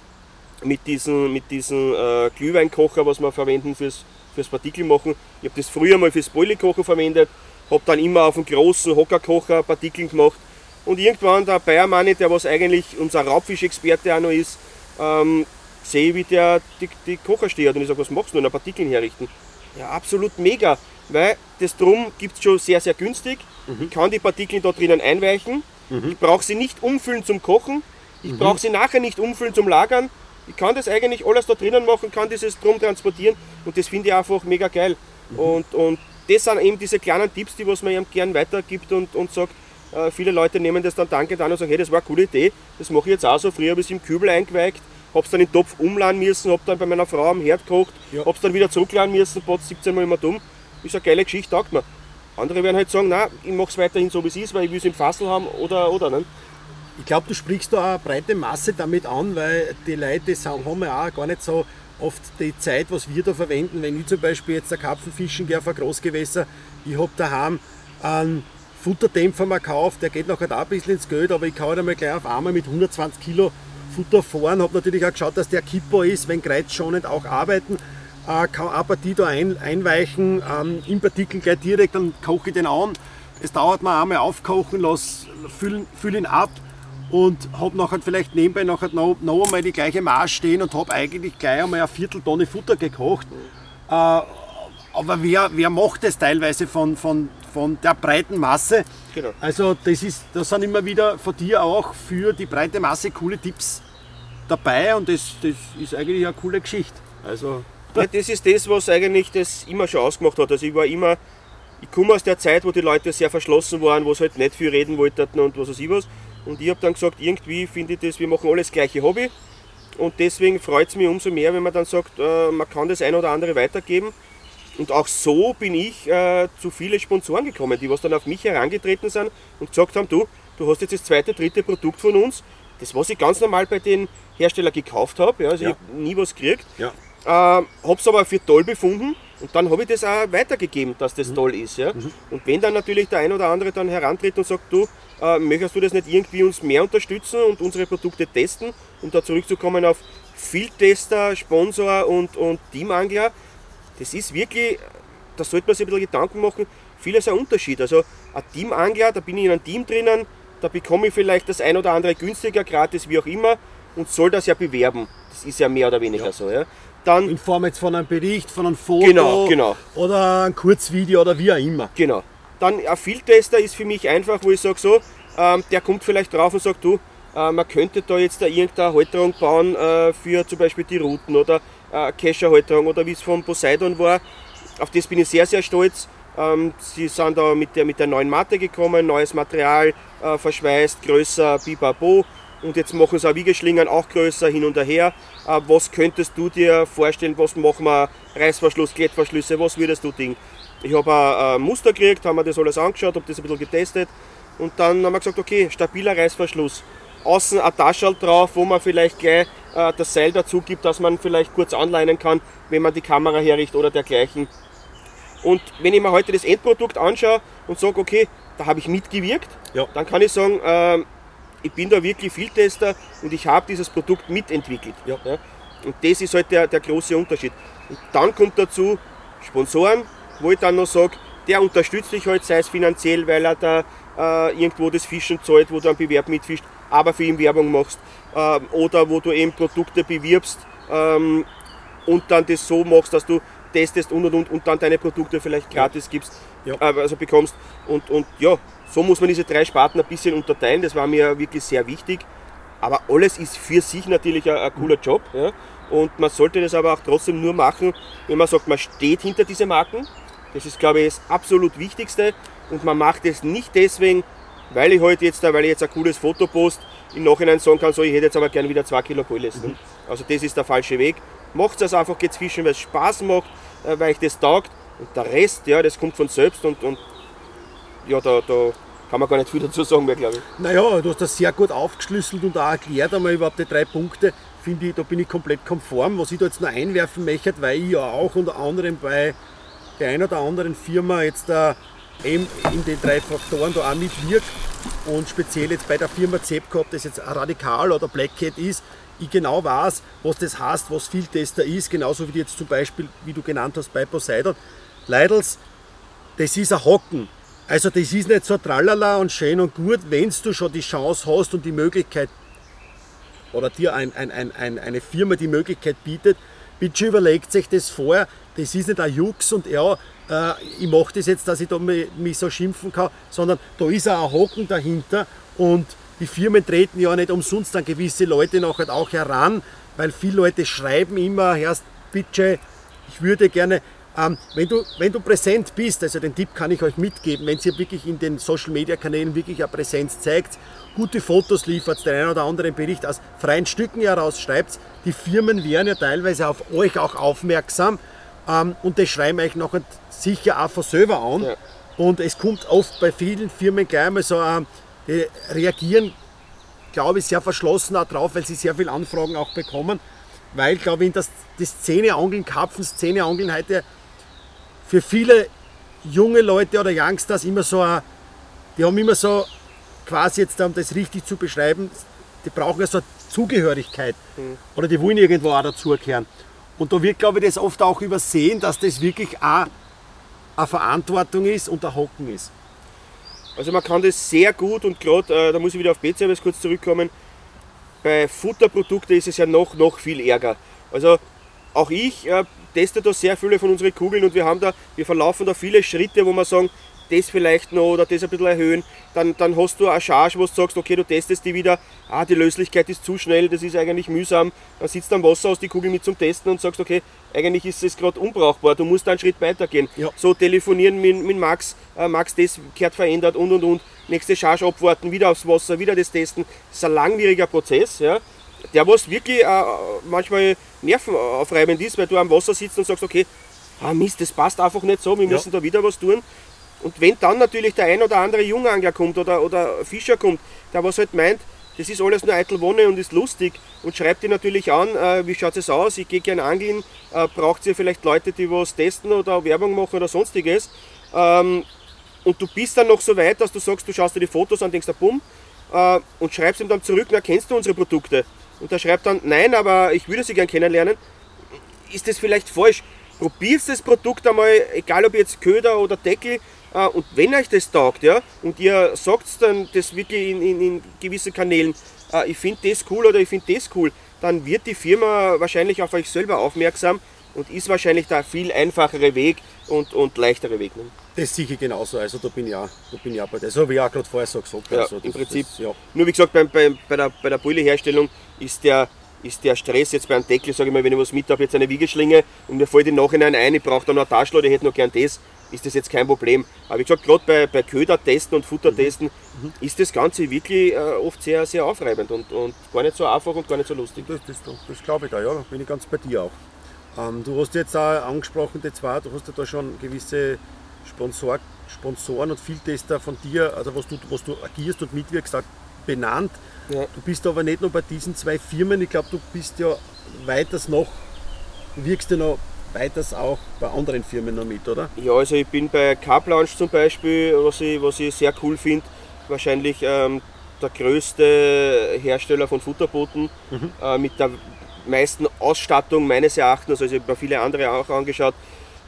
mit diesem mit diesen, äh, Glühweinkocher, was wir verwenden fürs, fürs Partikel machen. Ich habe das früher mal fürs Boilekochen verwendet, habe dann immer auf dem großen Hockerkocher Partikeln gemacht. Und irgendwann der Bayermann, der was eigentlich unser Raubfischexperte auch noch ist, ähm, sehe, wie der die, die Kocher steht und ich sage, was machst du denn, Partikeln herrichten? Ja, absolut mega, weil das Drum gibt es schon sehr, sehr günstig. Mhm. Ich kann die Partikeln da drinnen einweichen. Mhm. Ich brauche sie nicht umfüllen zum Kochen. Ich mhm. brauche sie nachher nicht umfüllen zum Lagern. Ich kann das eigentlich alles da drinnen machen, kann dieses Drum transportieren und das finde ich einfach mega geil. Mhm. Und, und das sind eben diese kleinen Tipps, die was man ihm gern weitergibt und, und sagt, äh, viele Leute nehmen das dann dankend an und sagen, hey, das war eine coole Idee, das mache ich jetzt auch so. Früher habe ich es im Kübel eingeweicht, habe es dann in den Topf umladen müssen, habe dann bei meiner Frau am Herd gekocht, ja. habe es dann wieder zurückladen müssen, Potz 17 Mal immer dumm. Ist eine geile Geschichte, taugt mir. Andere werden halt sagen, nein, ich mache es weiterhin so wie es ist, weil ich will es im Fassel haben oder, oder. Ne? Ich glaube, du sprichst da eine breite Masse damit an, weil die Leute haben ja auch gar nicht so oft die Zeit, was wir da verwenden. Wenn ich zum Beispiel jetzt ein Karpfenfischen gehe auf ein Großgewässer, ich habe daheim einen Futterdämpfer mal gekauft, der geht nachher auch ein bisschen ins Geld, aber ich kann halt einmal gleich auf einmal mit 120 Kilo Futter fahren. Habe natürlich auch geschaut, dass der Kipper ist, wenn kreuzschonend auch arbeiten. Äh, kann eine Partie da ein, einweichen, ähm, im Partikel gleich direkt, dann koche ich den an. Es dauert mal einmal aufkochen, lass, füll, füll ihn ab und habe nachher vielleicht nebenbei nachher noch, noch einmal die gleiche Maß stehen und habe eigentlich gleich einmal eine Vierteltonne Futter gekocht. Äh, aber wer, wer macht das teilweise von, von, von der breiten Masse? Genau. Also das, ist, das sind immer wieder von dir auch für die breite Masse coole Tipps dabei und das, das ist eigentlich eine coole Geschichte. Also ja, das ist das, was eigentlich das immer schon ausgemacht hat. Also ich war immer, ich komme aus der Zeit, wo die Leute sehr verschlossen waren, wo sie halt nicht viel reden wollten und was weiß ich was. Und ich habe dann gesagt, irgendwie finde ich das, wir machen alles gleiche Hobby. Und deswegen freut es mich umso mehr, wenn man dann sagt, äh, man kann das ein oder andere weitergeben. Und auch so bin ich äh, zu vielen Sponsoren gekommen, die was dann auf mich herangetreten sind und gesagt haben, du, du hast jetzt das zweite, dritte Produkt von uns. Das, was ich ganz normal bei den Herstellern gekauft habe, ja, also ja. ich habe nie was gekriegt. Ja. Äh, habe es aber für toll befunden und dann habe ich das auch weitergegeben, dass das mhm. toll ist. Ja? Mhm. Und wenn dann natürlich der ein oder andere dann herantritt und sagt, du, äh, möchtest du das nicht irgendwie uns mehr unterstützen und unsere Produkte testen, um da zurückzukommen auf Fieldtester, Sponsor und, und Teamangler, das ist wirklich, da sollte man sich ein bisschen Gedanken machen, vieles ein Unterschied. Also ein Teamangler, da bin ich in einem Team drinnen, da bekomme ich vielleicht das ein oder andere günstiger, gratis, wie auch immer, und soll das ja bewerben. Das ist ja mehr oder weniger ja. so. Ja. Dann, in Form jetzt von einem Bericht, von einem Foto genau, genau. oder ein Kurzvideo oder wie auch immer. Genau. Dann ein Fieldtester ist für mich einfach, wo ich sage so, ähm, der kommt vielleicht drauf und sagt, du, äh, man könnte da jetzt da irgendeine Halterung bauen äh, für zum Beispiel die Routen oder äh, Kescherhalterung oder wie es von Poseidon war. Auf das bin ich sehr, sehr stolz. Ähm, sie sind da mit der, mit der neuen Matte gekommen, neues Material, äh, verschweißt, größer, bibabo und jetzt machen sie auch Wiegeschlingen auch größer hin und her. Äh, was könntest du dir vorstellen, was machen wir, Reißverschluss, Klettverschlüsse, was würdest du denken? Ich habe ein Muster gekriegt, haben wir das alles angeschaut, habe das ein bisschen getestet und dann haben wir gesagt, okay, stabiler Reißverschluss. Außen ein Taschel drauf, wo man vielleicht gleich äh, das Seil dazu gibt, dass man vielleicht kurz anleinen kann, wenn man die Kamera herrichtet oder dergleichen. Und wenn ich mir heute das Endprodukt anschaue und sage, okay, da habe ich mitgewirkt, ja. dann kann ich sagen, äh, ich bin da wirklich Vieltester und ich habe dieses Produkt mitentwickelt. Ja. Ja? Und das ist halt der, der große Unterschied. Und dann kommt dazu Sponsoren, wo ich dann noch sage, der unterstützt dich halt, sei es finanziell, weil er da äh, irgendwo das Fischen zahlt, wo du einen Bewerb mitfischst, aber für ihn Werbung machst. Äh, oder wo du eben Produkte bewirbst ähm, und dann das so machst, dass du testest und und und und dann deine Produkte vielleicht gratis gibst, ja. äh, also bekommst. Und, und ja, so muss man diese drei Sparten ein bisschen unterteilen, das war mir wirklich sehr wichtig. Aber alles ist für sich natürlich ein, ein cooler Job. Ja? Und man sollte das aber auch trotzdem nur machen, wenn man sagt, man steht hinter diese Marken. Das ist, glaube ich, das absolut Wichtigste. Und man macht es nicht deswegen, weil ich heute halt jetzt, weil ich jetzt ein cooles Foto post, im Nachhinein sagen kann, so, ich hätte jetzt aber gerne wieder zwei Kilo Kohle. Mhm. Also das ist der falsche Weg. Macht es einfach, geht fischen, weil es Spaß macht, weil ich das taugt. Und der Rest, ja, das kommt von selbst und, und ja, da, da kann man gar nicht viel dazu sagen mehr, glaube ich. Naja, du hast das sehr gut aufgeschlüsselt und auch erklärt einmal überhaupt die drei Punkte. Finde ich, da bin ich komplett konform. Was ich da jetzt noch einwerfen möchte, weil ich ja auch unter anderem bei der einen oder anderen Firma jetzt da eben in den drei Faktoren da auch mitwirkt und speziell jetzt bei der Firma Zepco, ob das jetzt Radikal oder Black Cat ist, ich genau weiß, was das heißt, was Vieltester ist, genauso wie jetzt zum Beispiel, wie du genannt hast, bei Poseidon. Leidels, das ist ein Hocken. Also das ist nicht so tralala und schön und gut, wenn du schon die Chance hast und die Möglichkeit oder dir ein, ein, ein, eine Firma die Möglichkeit bietet, bitte überlegt sich das vor. Das ist nicht ein Jux und ja, äh, ich mache das jetzt, dass ich da mich, mich so schimpfen kann, sondern da ist auch ein Hocken dahinter und die Firmen treten ja nicht umsonst an gewisse Leute nachher auch heran, weil viele Leute schreiben immer, Herrst, bitte, ich würde gerne, ähm, wenn, du, wenn du präsent bist, also den Tipp kann ich euch mitgeben, wenn ihr wirklich in den Social Media Kanälen wirklich eine Präsenz zeigt, gute Fotos liefert, den einen oder anderen Bericht aus freien Stücken heraus schreibt, die Firmen werden ja teilweise auf euch auch aufmerksam ähm, und das schreiben euch nachher sicher auch von selber an. Ja. Und es kommt oft bei vielen Firmen gleich mal so, ähm, die reagieren, glaube ich, sehr verschlossen drauf, weil sie sehr viele Anfragen auch bekommen. Weil, glaube ich, das, das Szeneangeln, Karpfen, Szeneangeln heute für viele junge Leute oder Youngsters immer so, ein, die haben immer so quasi jetzt, um das richtig zu beschreiben, die brauchen ja so eine Zugehörigkeit mhm. oder die wollen irgendwo auch dazugehören. Und da wird, glaube ich, das oft auch übersehen, dass das wirklich auch eine Verantwortung ist und ein Hocken ist. Also man kann das sehr gut und gerade, äh, da muss ich wieder auf B-Service kurz zurückkommen, bei Futterprodukten ist es ja noch, noch viel ärger. Also auch ich äh, teste da sehr viele von unseren Kugeln und wir haben da, wir verlaufen da viele Schritte, wo wir sagen, das vielleicht noch oder das ein bisschen erhöhen, dann, dann hast du eine Charge, wo du sagst, okay, du testest die wieder, ah, die Löslichkeit ist zu schnell, das ist eigentlich mühsam, dann sitzt am Wasser aus die Kugel mit zum Testen und sagst, okay, eigentlich ist es gerade unbrauchbar, du musst einen Schritt weitergehen. Ja. So telefonieren mit, mit Max, äh, Max, das gehört verändert und und und, nächste Charge abwarten, wieder aufs Wasser, wieder das testen, das ist ein langwieriger Prozess, ja, der was wirklich äh, manchmal nervenaufreibend ist, weil du am Wasser sitzt und sagst, okay, ah Mist, das passt einfach nicht so, wir müssen ja. da wieder was tun. Und wenn dann natürlich der ein oder andere Jungangler kommt oder, oder Fischer kommt, der was halt meint, das ist alles nur eitel Wonne und ist lustig und schreibt dir natürlich an, äh, wie schaut es aus, ich gehe gerne angeln, äh, braucht ihr vielleicht Leute, die was testen oder Werbung machen oder sonstiges. Ähm, und du bist dann noch so weit, dass du sagst, du schaust dir die Fotos an, denkst, bumm, äh, und schreibst ihm dann zurück, na, kennst du unsere Produkte? Und er schreibt dann, nein, aber ich würde sie gerne kennenlernen. Ist das vielleicht falsch? Probiert das Produkt einmal, egal ob jetzt Köder oder Deckel, und wenn euch das taugt, ja, und ihr sagt dann das wirklich in, in, in gewissen Kanälen, äh, ich finde das cool oder ich finde das cool, dann wird die Firma wahrscheinlich auf euch selber aufmerksam und ist wahrscheinlich der viel einfachere Weg und, und leichtere Weg. Ne? Das sehe ich genauso, also da bin ich auch, da bin ich auch bei dir. So wie ich auch gerade vorher so gesagt habe. Ja, also Im Prinzip, das, ja. nur wie gesagt, bei, bei, bei der, bei der Brilleherstellung ist der, ist der Stress jetzt beim Deckel, sage ich mal, wenn ich was mit habe, jetzt eine Wiegeschlinge und mir fällt im Nachhinein ein, ich brauche da noch eine Taschenload, ich hätte noch gern das, ist das jetzt kein Problem. Aber wie gesagt, gerade bei, bei Ködertesten und Futtertesten mhm. ist das Ganze wirklich äh, oft sehr, sehr aufreibend und, und gar nicht so einfach und gar nicht so lustig. Das, das, das glaube ich da, ja, bin ich ganz bei dir auch. Ähm, du hast jetzt auch angesprochen, die zwei, du hast ja da schon gewisse Sponsor, Sponsoren und Vieltester von dir, also was du, was du agierst und mitwirkst, auch benannt. Ja. Du bist aber nicht nur bei diesen zwei Firmen, ich glaube, du bist ja weiters noch, wirkst ja noch weiters auch bei anderen Firmen noch mit, oder? Ja, also ich bin bei Carp Lounge zum Beispiel, was ich, was ich sehr cool finde, wahrscheinlich ähm, der größte Hersteller von Futterbooten mhm. äh, mit der meisten Ausstattung meines Erachtens, also ich habe mir viele andere auch angeschaut.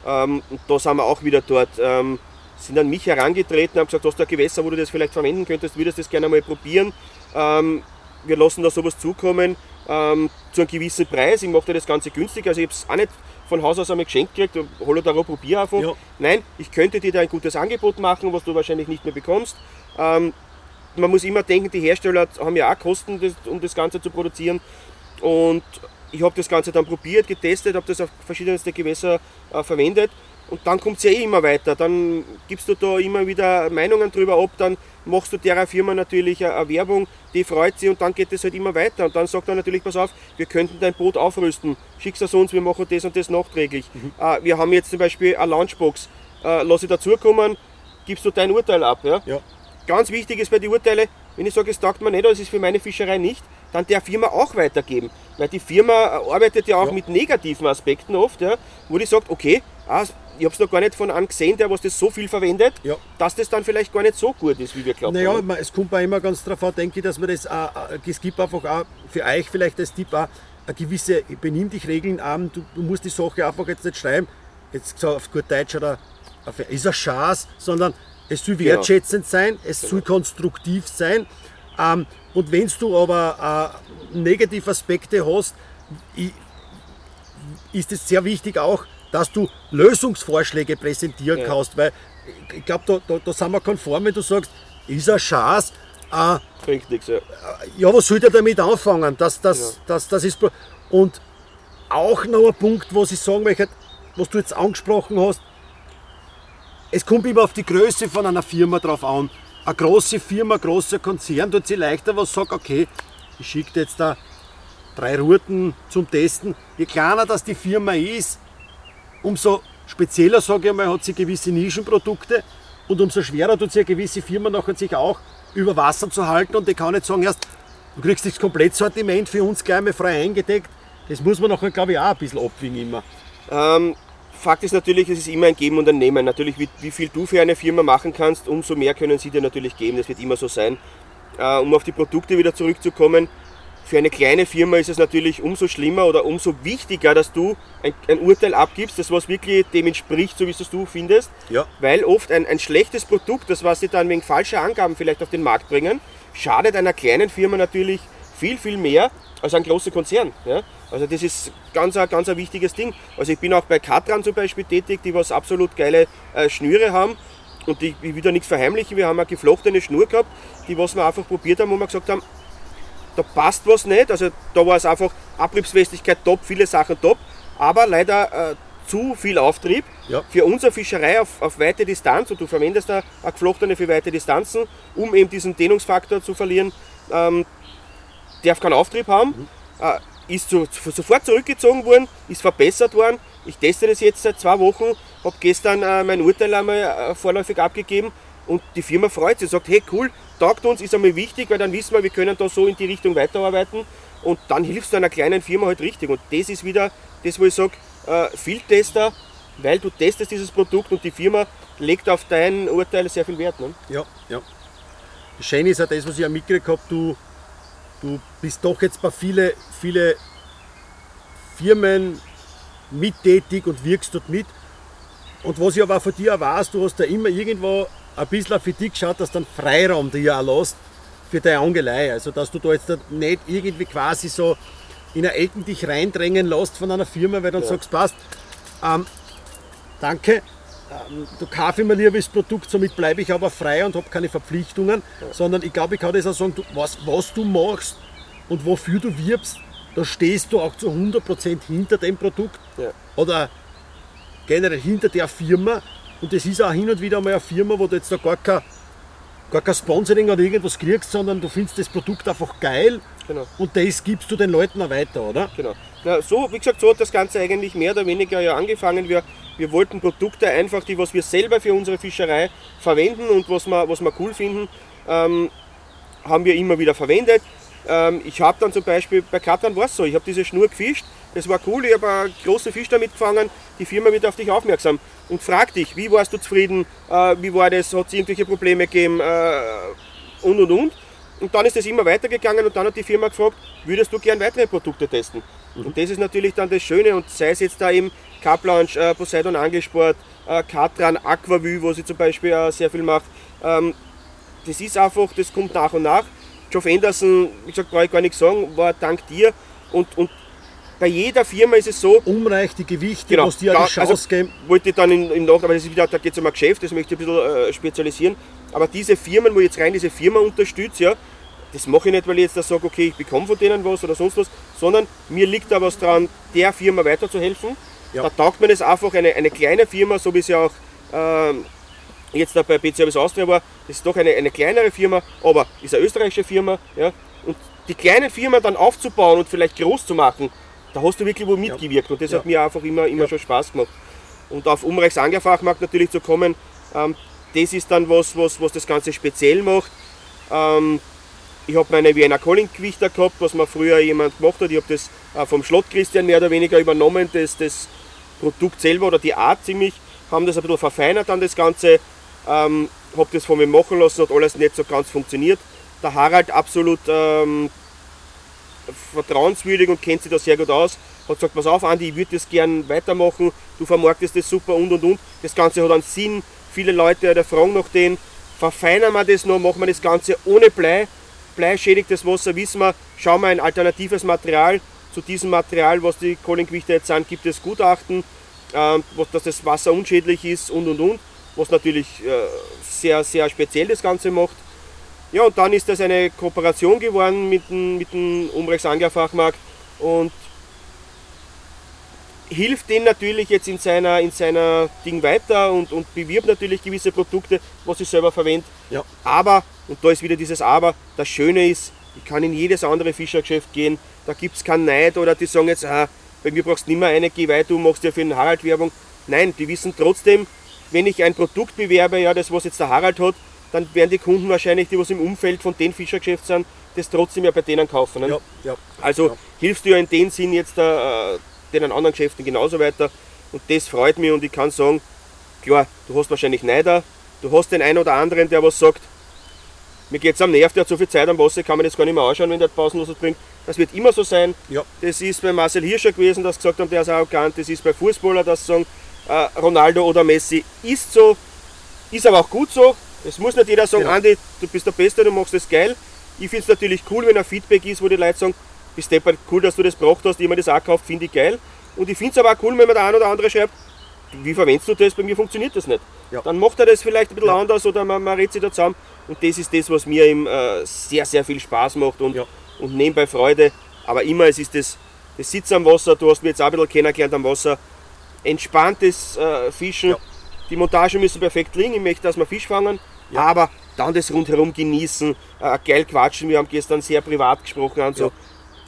Ähm, und da sind wir auch wieder dort. Ähm, sind an mich herangetreten, haben gesagt, hast du ein Gewässer, wo du das vielleicht verwenden könntest, würdest du das gerne mal probieren. Ähm, wir lassen da sowas zukommen ähm, zu einem gewissen Preis. Ich mache das Ganze günstig, also ich habe es auch nicht von Haus aus einmal geschenkt gekriegt, hol da probier einfach. Ja. Nein, ich könnte dir da ein gutes Angebot machen, was du wahrscheinlich nicht mehr bekommst. Ähm, man muss immer denken, die Hersteller haben ja auch Kosten, das, um das Ganze zu produzieren. Und ich habe das Ganze dann probiert, getestet, habe das auf verschiedenste Gewässer äh, verwendet und dann kommt es ja eh immer weiter. Dann gibst du da immer wieder Meinungen drüber ab, dann machst du der Firma natürlich eine Werbung, die freut sich und dann geht es halt immer weiter. Und dann sagt er natürlich, pass auf, wir könnten dein Boot aufrüsten, schickst es uns, wir machen das und das nachträglich. Mhm. Äh, wir haben jetzt zum Beispiel eine Launchbox, äh, lass ich dazukommen, gibst du dein Urteil ab. Ja? ja. Ganz wichtig ist bei den Urteilen, wenn ich sage, es taugt mir nicht, es ist für meine Fischerei nicht, dann der Firma auch weitergeben. Weil die Firma arbeitet ja auch ja. mit negativen Aspekten oft, ja, wo die sagt, okay, ah, ich habe es noch gar nicht von einem gesehen, der was das so viel verwendet, Ja. dass das dann vielleicht gar nicht so gut ist, wie wir glauben. Naja, man- es kommt auch immer ganz darauf an, denke ich, dass man das, auch, auch- es gibt einfach auch für euch vielleicht als Tipp auch eine gewisse Benimm dich Regeln an. Du, du musst die Sache einfach jetzt nicht schreiben, jetzt so auf gut Deutsch oder auf, ist eine Chance, sondern es soll Genau. wertschätzend sein, es soll konstruktiv sein. Ähm, und wenn du aber äh, negative Aspekte hast, ich, ist es sehr wichtig auch, dass du Lösungsvorschläge präsentieren Ja. kannst, weil ich glaube, da, da, da sind wir konform, wenn du sagst, ist eine Chance, äh, Bringt nichts, ja. ja, was soll der damit anfangen? Das, das, das, das ist, und auch noch ein Punkt, was ich sagen möchte, was du jetzt angesprochen hast, es kommt immer auf die Größe von einer Firma drauf an. Eine große Firma, ein großer Konzern tut sich leichter, was sagt, okay, ich schicke jetzt da drei Routen zum Testen. Je kleiner das die Firma ist, umso spezieller, sage ich einmal, hat sie gewisse Nischenprodukte und umso schwerer tut sie eine gewisse Firma nachher sich auch über Wasser zu halten und die kann nicht sagen, erst du kriegst das Komplettsortiment für uns gleich mal frei eingedeckt. Das muss man nachher, glaube ich, auch ein bisschen abwiegen immer. Ähm, Fakt ist natürlich, es ist immer ein Geben und ein Nehmen. Natürlich, wie, wie viel du für eine Firma machen kannst, umso mehr können sie dir natürlich geben. Das wird immer so sein. Äh, um auf die Produkte wieder zurückzukommen, für eine kleine Firma ist es natürlich umso schlimmer oder umso wichtiger, dass du ein, ein Urteil abgibst, das was wirklich dem entspricht, so wie es du findest. Ja. Weil oft ein, ein schlechtes Produkt, das was sie dann wegen falscher Angaben vielleicht auf den Markt bringen, schadet einer kleinen Firma natürlich viel, viel mehr als ein großer Konzern. Ja? Also das ist ganz, ein- ganz ein wichtiges Ding. Also ich bin auch bei Katran zum Beispiel tätig, die was absolut geile äh, Schnüre haben. Und die, ich will da nichts verheimlichen, wir haben eine geflochtene Schnur gehabt, die was wir einfach probiert haben, wo wir gesagt haben, da passt was nicht. Also da war es einfach Abriebsfestigkeit top, viele Sachen top, aber leider äh, zu viel Auftrieb Ja. für unsere Fischerei auf, auf weite Distanz und du verwendest da eine geflochtene für weite Distanzen, um eben diesen Dehnungsfaktor zu verlieren, ähm, darf keinen Auftrieb haben, äh, ist so, sofort zurückgezogen worden, ist verbessert worden. Ich teste das jetzt seit zwei Wochen, habe gestern äh, mein Urteil einmal äh, vorläufig abgegeben und die Firma freut sich, sagt, hey cool, taugt uns, ist einmal wichtig, weil dann wissen wir, wir können da so in die Richtung weiterarbeiten und dann hilfst du einer kleinen Firma halt richtig. Und das ist wieder das, wo ich sage, äh, Fieldtester, weil du testest dieses Produkt und die Firma legt auf dein Urteil sehr viel Wert. Ne? Ja, ja. Das Schöne ist auch das, was ich auch mitgekriegt habe, du, du bist doch jetzt bei viele, viele Firmen mittätig und wirkst dort mit. Und was ich aber auch von dir auch weiß, du hast da immer irgendwo ein bisschen für dich geschaut, dass du einen Freiraum dir auch lässt für deine Angelei. Also dass du da jetzt nicht irgendwie quasi so in eine Ecken dich reindrängen lässt von einer Firma, weil dann Ja. sagst, passt, ähm, danke, ähm, du kaufe mir lieber das Produkt, somit bleibe ich aber frei und habe keine Verpflichtungen, sondern ich glaube, ich kann das auch sagen, du, was, was du machst und wofür du wirbst, da stehst du auch zu 100% hinter dem Produkt Ja. oder generell hinter der Firma und das ist auch hin und wieder mal eine Firma, wo du jetzt da gar kein, gar kein Sponsoring oder irgendwas kriegst, sondern du findest das Produkt einfach geil Genau. und das gibst du den Leuten auch weiter, oder? Genau. Na, so, wie gesagt, so hat das Ganze eigentlich mehr oder weniger ja angefangen. Wir, wir wollten Produkte einfach, die was wir selber für unsere Fischerei verwenden und was wir, was wir cool finden, ähm, haben wir immer wieder verwendet. Ähm, ich habe dann zum Beispiel bei Katan war es so, ich habe diese Schnur gefischt, das war cool, ich habe einen großen Fisch damit gefangen, die Firma wird auf dich aufmerksam und fragt dich, wie warst du zufrieden, äh, wie war das, hat es irgendwelche Probleme gegeben äh, und und und. Und dann ist es immer weitergegangen und dann hat die Firma gefragt, würdest du gern weitere Produkte testen? Und das ist natürlich dann das Schöne und sei es jetzt da eben Carp Lounge, äh, Poseidon Angesport, äh, Katran, Aquavue, wo sie zum Beispiel äh, sehr viel macht. Ähm, das ist einfach, das kommt nach und nach. Geoff Anderson, wie gesagt, brauche ich gar nichts sagen, war dank dir und, und bei jeder Firma ist es so, Umreich die Gewichte, Genau, was dir da- eine Chance also- geben. wollte ich dann im, im Nachhinein, aber das ist wieder, da geht es um ein Geschäft, das möchte ich ein bisschen äh, spezialisieren. Aber diese Firmen, wo ich jetzt rein diese Firma unterstütze, ja, das mache ich nicht, weil ich jetzt da sage, okay, ich bekomme von denen was oder sonst was, sondern mir liegt da was dran, der Firma weiterzuhelfen. Ja. Da taugt mir das einfach, eine, eine kleine Firma, so wie es ja auch ähm, jetzt da bei Service Austria war, das ist doch eine, eine kleinere Firma, aber ist eine österreichische Firma. Ja, und die kleinen Firmen dann aufzubauen und vielleicht groß zu machen, da hast du wirklich wo mitgewirkt und das hat mir einfach immer, immer schon Spaß gemacht. Und auf Umreichs Angerfachmarkt natürlich zu kommen, ähm, das ist dann was, was, was das Ganze speziell macht. Ähm, ich habe meine Wiener Calling Gewichter gehabt, was mir früher jemand gemacht hat. Ich habe das äh, vom Schlott Christian mehr oder weniger übernommen, das, das Produkt selber oder die Art ziemlich. haben das ein bisschen verfeinert an das Ganze, ähm, habe das von mir machen lassen, hat alles nicht so ganz funktioniert. Der Harald absolut ähm, vertrauenswürdig und kennt sich da sehr gut aus. Hat gesagt, pass auf Andi, ich würde das gern weitermachen, du vermarktest das super und und und. Das Ganze hat einen Sinn, viele Leute der fragen nach den, verfeinern wir das noch, machen wir das Ganze ohne Blei. Blei schädigt das Wasser, wissen wir, schauen wir ein alternatives Material. Zu diesem Material, was die Kohlengewichte jetzt sind, gibt es Gutachten, äh, dass das Wasser unschädlich ist und und und, was natürlich äh, sehr, sehr speziell das Ganze macht. Ja, und dann ist das eine Kooperation geworden mit dem, mit dem Umbrechts Anglerfachmarkt und hilft den natürlich jetzt in seiner, in seiner Ding weiter und, und bewirbt natürlich gewisse Produkte, was ich selber verwende. Ja. Aber, und da ist wieder dieses Aber, das Schöne ist, ich kann in jedes andere Fischergeschäft gehen, da gibt es keinen Neid oder die sagen jetzt, ah, bei mir brauchst du nicht mehr eine, geh weiter, du machst ja für den Harald Werbung. Nein, die wissen trotzdem, wenn ich ein Produkt bewerbe, ja, das was jetzt der Harald hat, dann werden die Kunden wahrscheinlich, die was im Umfeld von den Fischergeschäft sind, das trotzdem ja bei denen kaufen. Ne? Ja, ja. Also Ja. hilfst du ja in dem Sinn jetzt äh, den anderen Geschäften genauso weiter. Und das freut mich und ich kann sagen, klar, du hast wahrscheinlich Neider, du hast den einen oder anderen, der was sagt, mir geht es am Nerv, der hat so viel Zeit am Wasser, kann man das gar nicht mehr anschauen, wenn der pausenlos bringt. Das wird immer so sein. Ja. Das ist bei Marcel Hirscher gewesen, dass gesagt haben, der ist arrogant. Das ist bei Fußballer, dass sie sagen, äh, Ronaldo oder Messi ist so, ist aber auch gut so. Es muss nicht jeder sagen, Genau. Andi, du bist der Beste, du machst das geil. Ich finde es natürlich cool, wenn ein Feedback ist, wo die Leute sagen, bist deppert, cool, dass du das gebracht hast, jemand das auch gekauft, finde ich geil. Und ich finde es aber auch cool, wenn man der ein oder andere schreibt, wie verwendest du das? Bei mir funktioniert das nicht. Ja. Dann macht er das vielleicht ein bisschen Ja. anders oder man, man redet sich da zusammen. Und das ist das, was mir eben äh, sehr, sehr viel Spaß macht und, Ja. und nebenbei Freude. Aber immer, es ist das, das Sitzen am Wasser, du hast mich jetzt auch ein bisschen kennengelernt am Wasser. Entspanntes äh, Fischen. Ja. Die Montage müssen perfekt liegen, ich möchte, dass wir Fisch fangen. Ja. Aber dann das rundherum genießen, äh, geil quatschen. Wir haben gestern sehr privat gesprochen und so. Ja.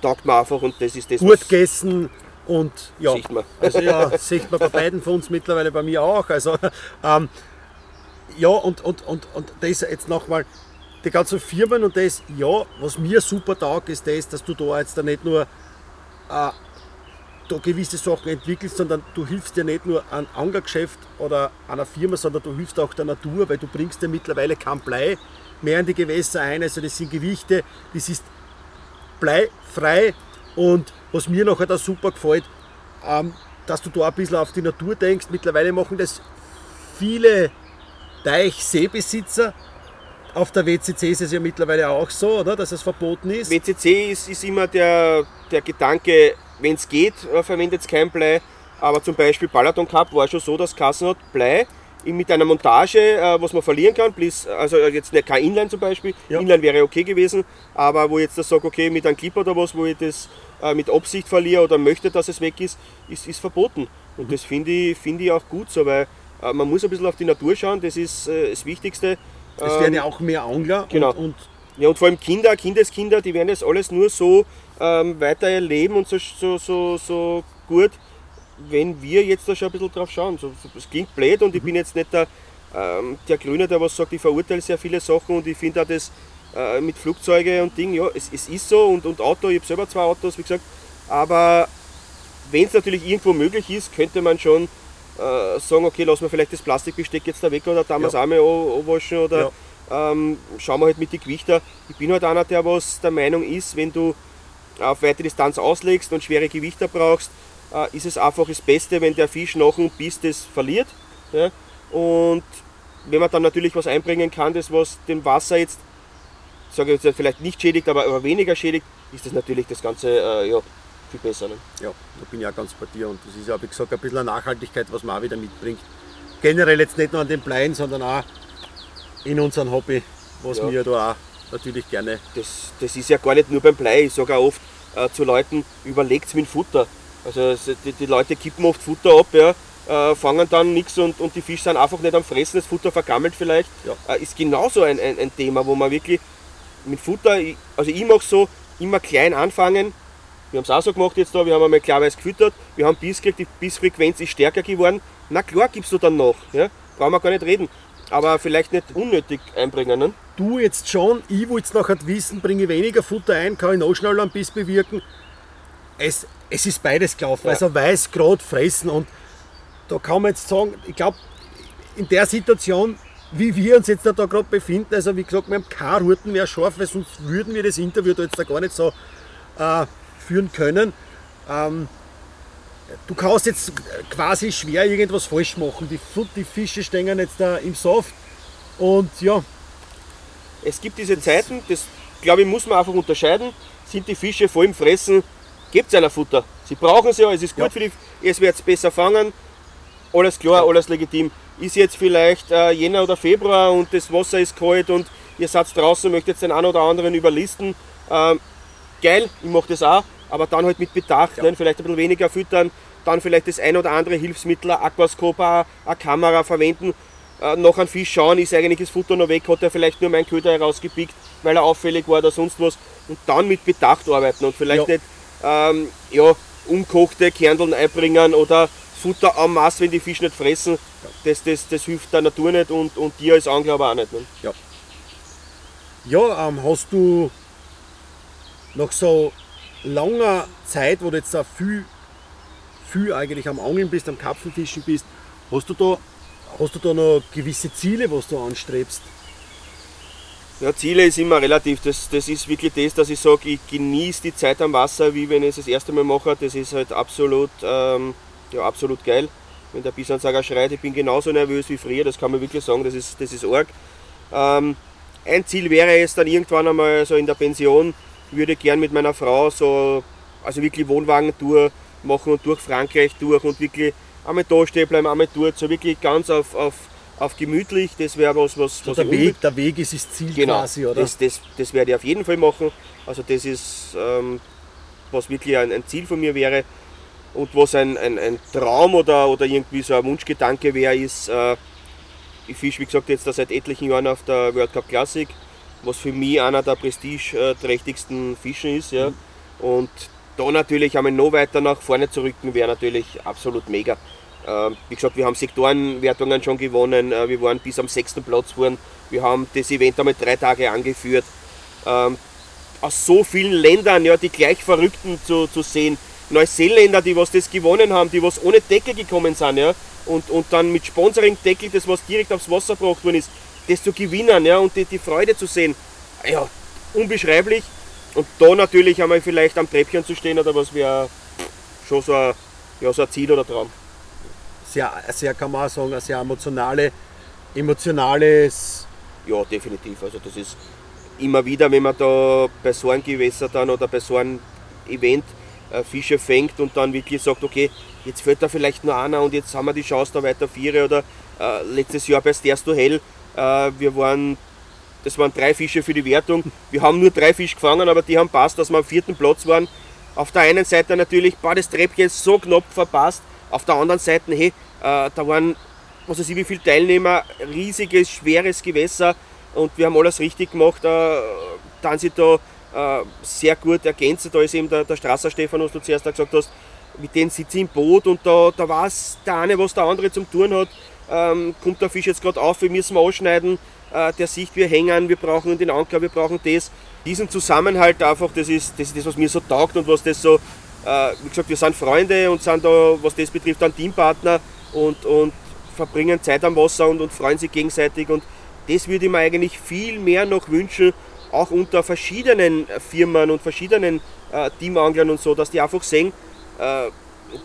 Taugt mir einfach und das ist das, Gut gegessen und ja. Sieht man. Also ja, sieht man bei beiden von uns mittlerweile, bei mir auch. Also ähm, ja, und, und, und, und das jetzt nochmal, die ganzen Firmen und das, ja, was mir super taugt, ist das, dass du da jetzt da nicht nur äh, da gewisse Sachen entwickelst, sondern du hilfst dir nicht nur an Angergeschäft oder einer Firma, sondern du hilfst auch der Natur, weil du bringst ja mittlerweile kein Blei mehr in die Gewässer ein. Also das sind Gewichte, das ist bleifrei und was mir nachher da super gefällt, ähm, dass du da ein bisschen auf die Natur denkst. Mittlerweile machen das viele Teichseebesitzer. Auf der WCC ist es ja mittlerweile auch so, oder? dass es verboten ist. WCC ist, ist immer der, der Gedanke, wenn es geht, äh, verwendet es kein Blei. Aber zum Beispiel Balaton Cup war schon so, dass Kassen hat Blei mit einer Montage, äh, was man verlieren kann. Bliss, also äh, jetzt nicht kein Inline zum Beispiel. Ja. Inline wäre okay gewesen. Aber wo ich jetzt das sage, okay, mit einem Clip oder was, wo ich das äh, mit Absicht verliere oder möchte, dass es weg ist, ist, ist verboten. Und das finde ich, finde ich auch gut so, weil äh, man muss ein bisschen auf die Natur schauen, das ist äh, das Wichtigste. Es Ähm, werden ja auch mehr Angler genau. und, und ja, und vor allem Kinder, Kindeskinder, die werden das alles nur so ähm, weiter erleben und so, so, so, so gut, wenn wir jetzt da schon ein bisschen drauf schauen. So, so, es klingt blöd und ich bin jetzt nicht der, ähm, der Grüne, der was sagt, ich verurteile sehr viele Sachen und ich finde auch das äh, mit Flugzeuge und Ding, ja, es, es ist so und, und Auto, ich habe selber zwei Autos, wie gesagt, aber wenn es natürlich irgendwo möglich ist, könnte man schon äh, sagen, okay, lassen wir vielleicht das Plastikbesteck jetzt da weg oder damals Ja. einmal an- anwaschen oder ähm, schauen wir halt mit den Gewichter. Ich bin halt einer, der was der Meinung ist, wenn du auf weite Distanz auslegst und schwere Gewichter brauchst, äh, ist es einfach das Beste, wenn der Fisch nach dem Biss das verliert. Ja? Und wenn man dann natürlich was einbringen kann, das was dem Wasser jetzt, sage ich jetzt vielleicht nicht schädigt, aber, aber weniger schädigt, ist das natürlich das Ganze äh, ja, viel besser. Ne? ja, da bin ich auch ganz bei dir und das ist ja, wie gesagt, ein bisschen eine Nachhaltigkeit, was man auch wieder mitbringt. Generell jetzt nicht nur an den Bleien, sondern auch in unserem Hobby, was Ja. wir da auch natürlich gerne das, das ist ja gar nicht nur beim Blei. Ich sage auch oft äh, zu Leuten, überlegt mit Futter. Also es- die, die Leute kippen oft Futter ab, ja, äh, fangen dann nichts und, und die Fische sind einfach nicht am Fressen, das Futter vergammelt vielleicht. Ja. Äh, ist genauso ein, ein, ein Thema, wo man wirklich mit Futter, also ich mache so, immer klein anfangen. Wir haben es auch so gemacht jetzt da, wir haben einmal klarweise gefüttert, wir haben Biss gekriegt, die Bissfrequenz ist stärker geworden. Na klar gibst du dann noch, ja? brauchen wir gar nicht reden. Aber vielleicht nicht unnötig einbringen. Ne? Du jetzt schon, ich will jetzt nachher wissen, bringe ich weniger Futter ein, kann ich noch schneller einen Biss bewirken. Es, es ist beides gelaufen. Ja. Also weiß gerade fressen und da kann man jetzt sagen, ich glaube, in der Situation, wie wir uns jetzt da, da gerade befinden, also wie gesagt, wir haben keine Routen mehr scharf, weil sonst würden wir das Interview da jetzt da gar nicht so äh, führen können. Ähm, du kannst jetzt quasi schwer irgendwas falsch machen. Die, die Fische stehen jetzt da im Saft und ja. Es gibt diese Zeiten, das glaube ich, muss man einfach unterscheiden. Sind die Fische voll im Fressen, gebt es einer Futter. Sie brauchen es ja, es ist gut ja. für die, es wird besser fangen. Alles klar, alles legitim. Ist jetzt vielleicht äh, Jänner oder Februar und das Wasser ist kalt und ihr seid draußen, möchtet jetzt den einen oder anderen überlisten. Ähm, geil, ich mache das auch, aber dann halt mit Bedacht, ja. ne? vielleicht ein bisschen weniger füttern, dann vielleicht das ein oder andere Hilfsmittel, Aquascope, eine Kamera verwenden, äh, nach einem Fisch schauen, ist eigentlich das Futter noch weg, hat er vielleicht nur meinen Köder herausgepickt, weil er auffällig war oder sonst was und dann mit Bedacht arbeiten und vielleicht ja. nicht ähm, ja, unkochte Kerneln einbringen oder Futter am Maß, wenn die Fische nicht fressen, das, das, das hilft der Natur nicht und, und dir als Angler aber auch nicht. Ne? Ja, ja ähm, hast du nach so langer Zeit, wo du jetzt da viel, viel eigentlich am Angeln bist, am Karpfenfischen bist, hast du da, hast du da noch gewisse Ziele, was du anstrebst? Ja, Ziele ist immer relativ. Das, das ist wirklich das, dass ich sage, ich genieße die Zeit am Wasser, wie wenn ich es das erste Mal mache. Das ist halt absolut, ähm, ja, absolut geil. Wenn der Bissansager schreit, ich bin genauso nervös wie früher, das kann man wirklich sagen, das ist, das ist arg. Ähm, ein Ziel wäre es dann irgendwann einmal so in der Pension, würde gern mit meiner Frau so, also wirklich Wohnwagentour machen und durch Frankreich durch und wirklich einmal da stehen bleiben, einmal dort, so wirklich ganz auf, auf, auf gemütlich, das wäre was, was, so was der, Weg, der Weg ist das Ziel genau, quasi, oder? Das, das, das werde ich auf jeden Fall machen, also das ist, ähm, was wirklich ein, ein, Ziel von mir wäre und was ein, ein, ein Traum oder, oder irgendwie so ein Wunschgedanke wäre, ist, äh, ich fische wie gesagt jetzt seit etlichen Jahren auf der World Cup Classic, was für mich einer der prestigeträchtigsten Fischen ist. Ja. Mhm. Und da natürlich einmal noch weiter nach vorne zu rücken, wäre natürlich absolut mega. Äh, wie gesagt, wir haben Sektorenwertungen schon gewonnen, äh, wir waren bis am sechsten Platz geworden, wir haben das Event einmal drei Tage angeführt. Ähm, aus so vielen Ländern, ja, die gleich Verrückten zu, zu sehen. Neuseeländer, die was das gewonnen haben, die was ohne Deckel gekommen sind, ja, und, und dann mit Sponsoring-Deckel, das was direkt aufs Wasser gebracht worden ist, das zu gewinnen ja, und die, die Freude zu sehen, ja, unbeschreiblich. Und da natürlich einmal vielleicht am Treppchen zu stehen oder was wäre schon so ein, ja, so ein Ziel oder Traum. Sehr, sehr kann man sagen, ein sehr emotionale, emotionales. Ja, definitiv. Also das ist immer wieder, wenn man da bei so einem Gewässer dann oder bei so einem Event äh, Fische fängt und dann wirklich sagt, okay, jetzt fällt da vielleicht nur einer und jetzt haben wir die Chance da weiter Viere oder äh, letztes Jahr bei Stairs to Hell äh, wir waren, das waren drei Fische für die Wertung. Wir haben nur drei Fische gefangen, aber die haben passt, dass wir am vierten Platz waren. Auf der einen Seite natürlich, boah, das Treppchen so knapp verpasst. Auf der anderen Seite, hey, da waren, was weiß ich, wie viele Teilnehmer, riesiges, schweres Gewässer und wir haben alles richtig gemacht. Äh, dann sind da äh, sehr gut ergänzt. Da ist eben der, der Strasser Stefan, was du zuerst gesagt hast, mit denen sitze ich im Boot und da, da weiß der eine, was der andere zum Tun hat ähm, kommt der Fisch jetzt gerade auf, wir müssen ausschneiden, äh, der Sicht, wir hängen, wir brauchen den Anker, wir brauchen das. Diesen Zusammenhalt einfach, das ist, das ist das, was mir so taugt und was das so, äh, wie gesagt, wir sind Freunde und sind da, was das betrifft, dann Teampartner und, und verbringen Zeit am Wasser und, und freuen sich gegenseitig und das würde ich mir eigentlich viel mehr noch wünschen, auch unter verschiedenen Firmen und verschiedenen äh, Teamanglern und so, dass die einfach sehen, äh,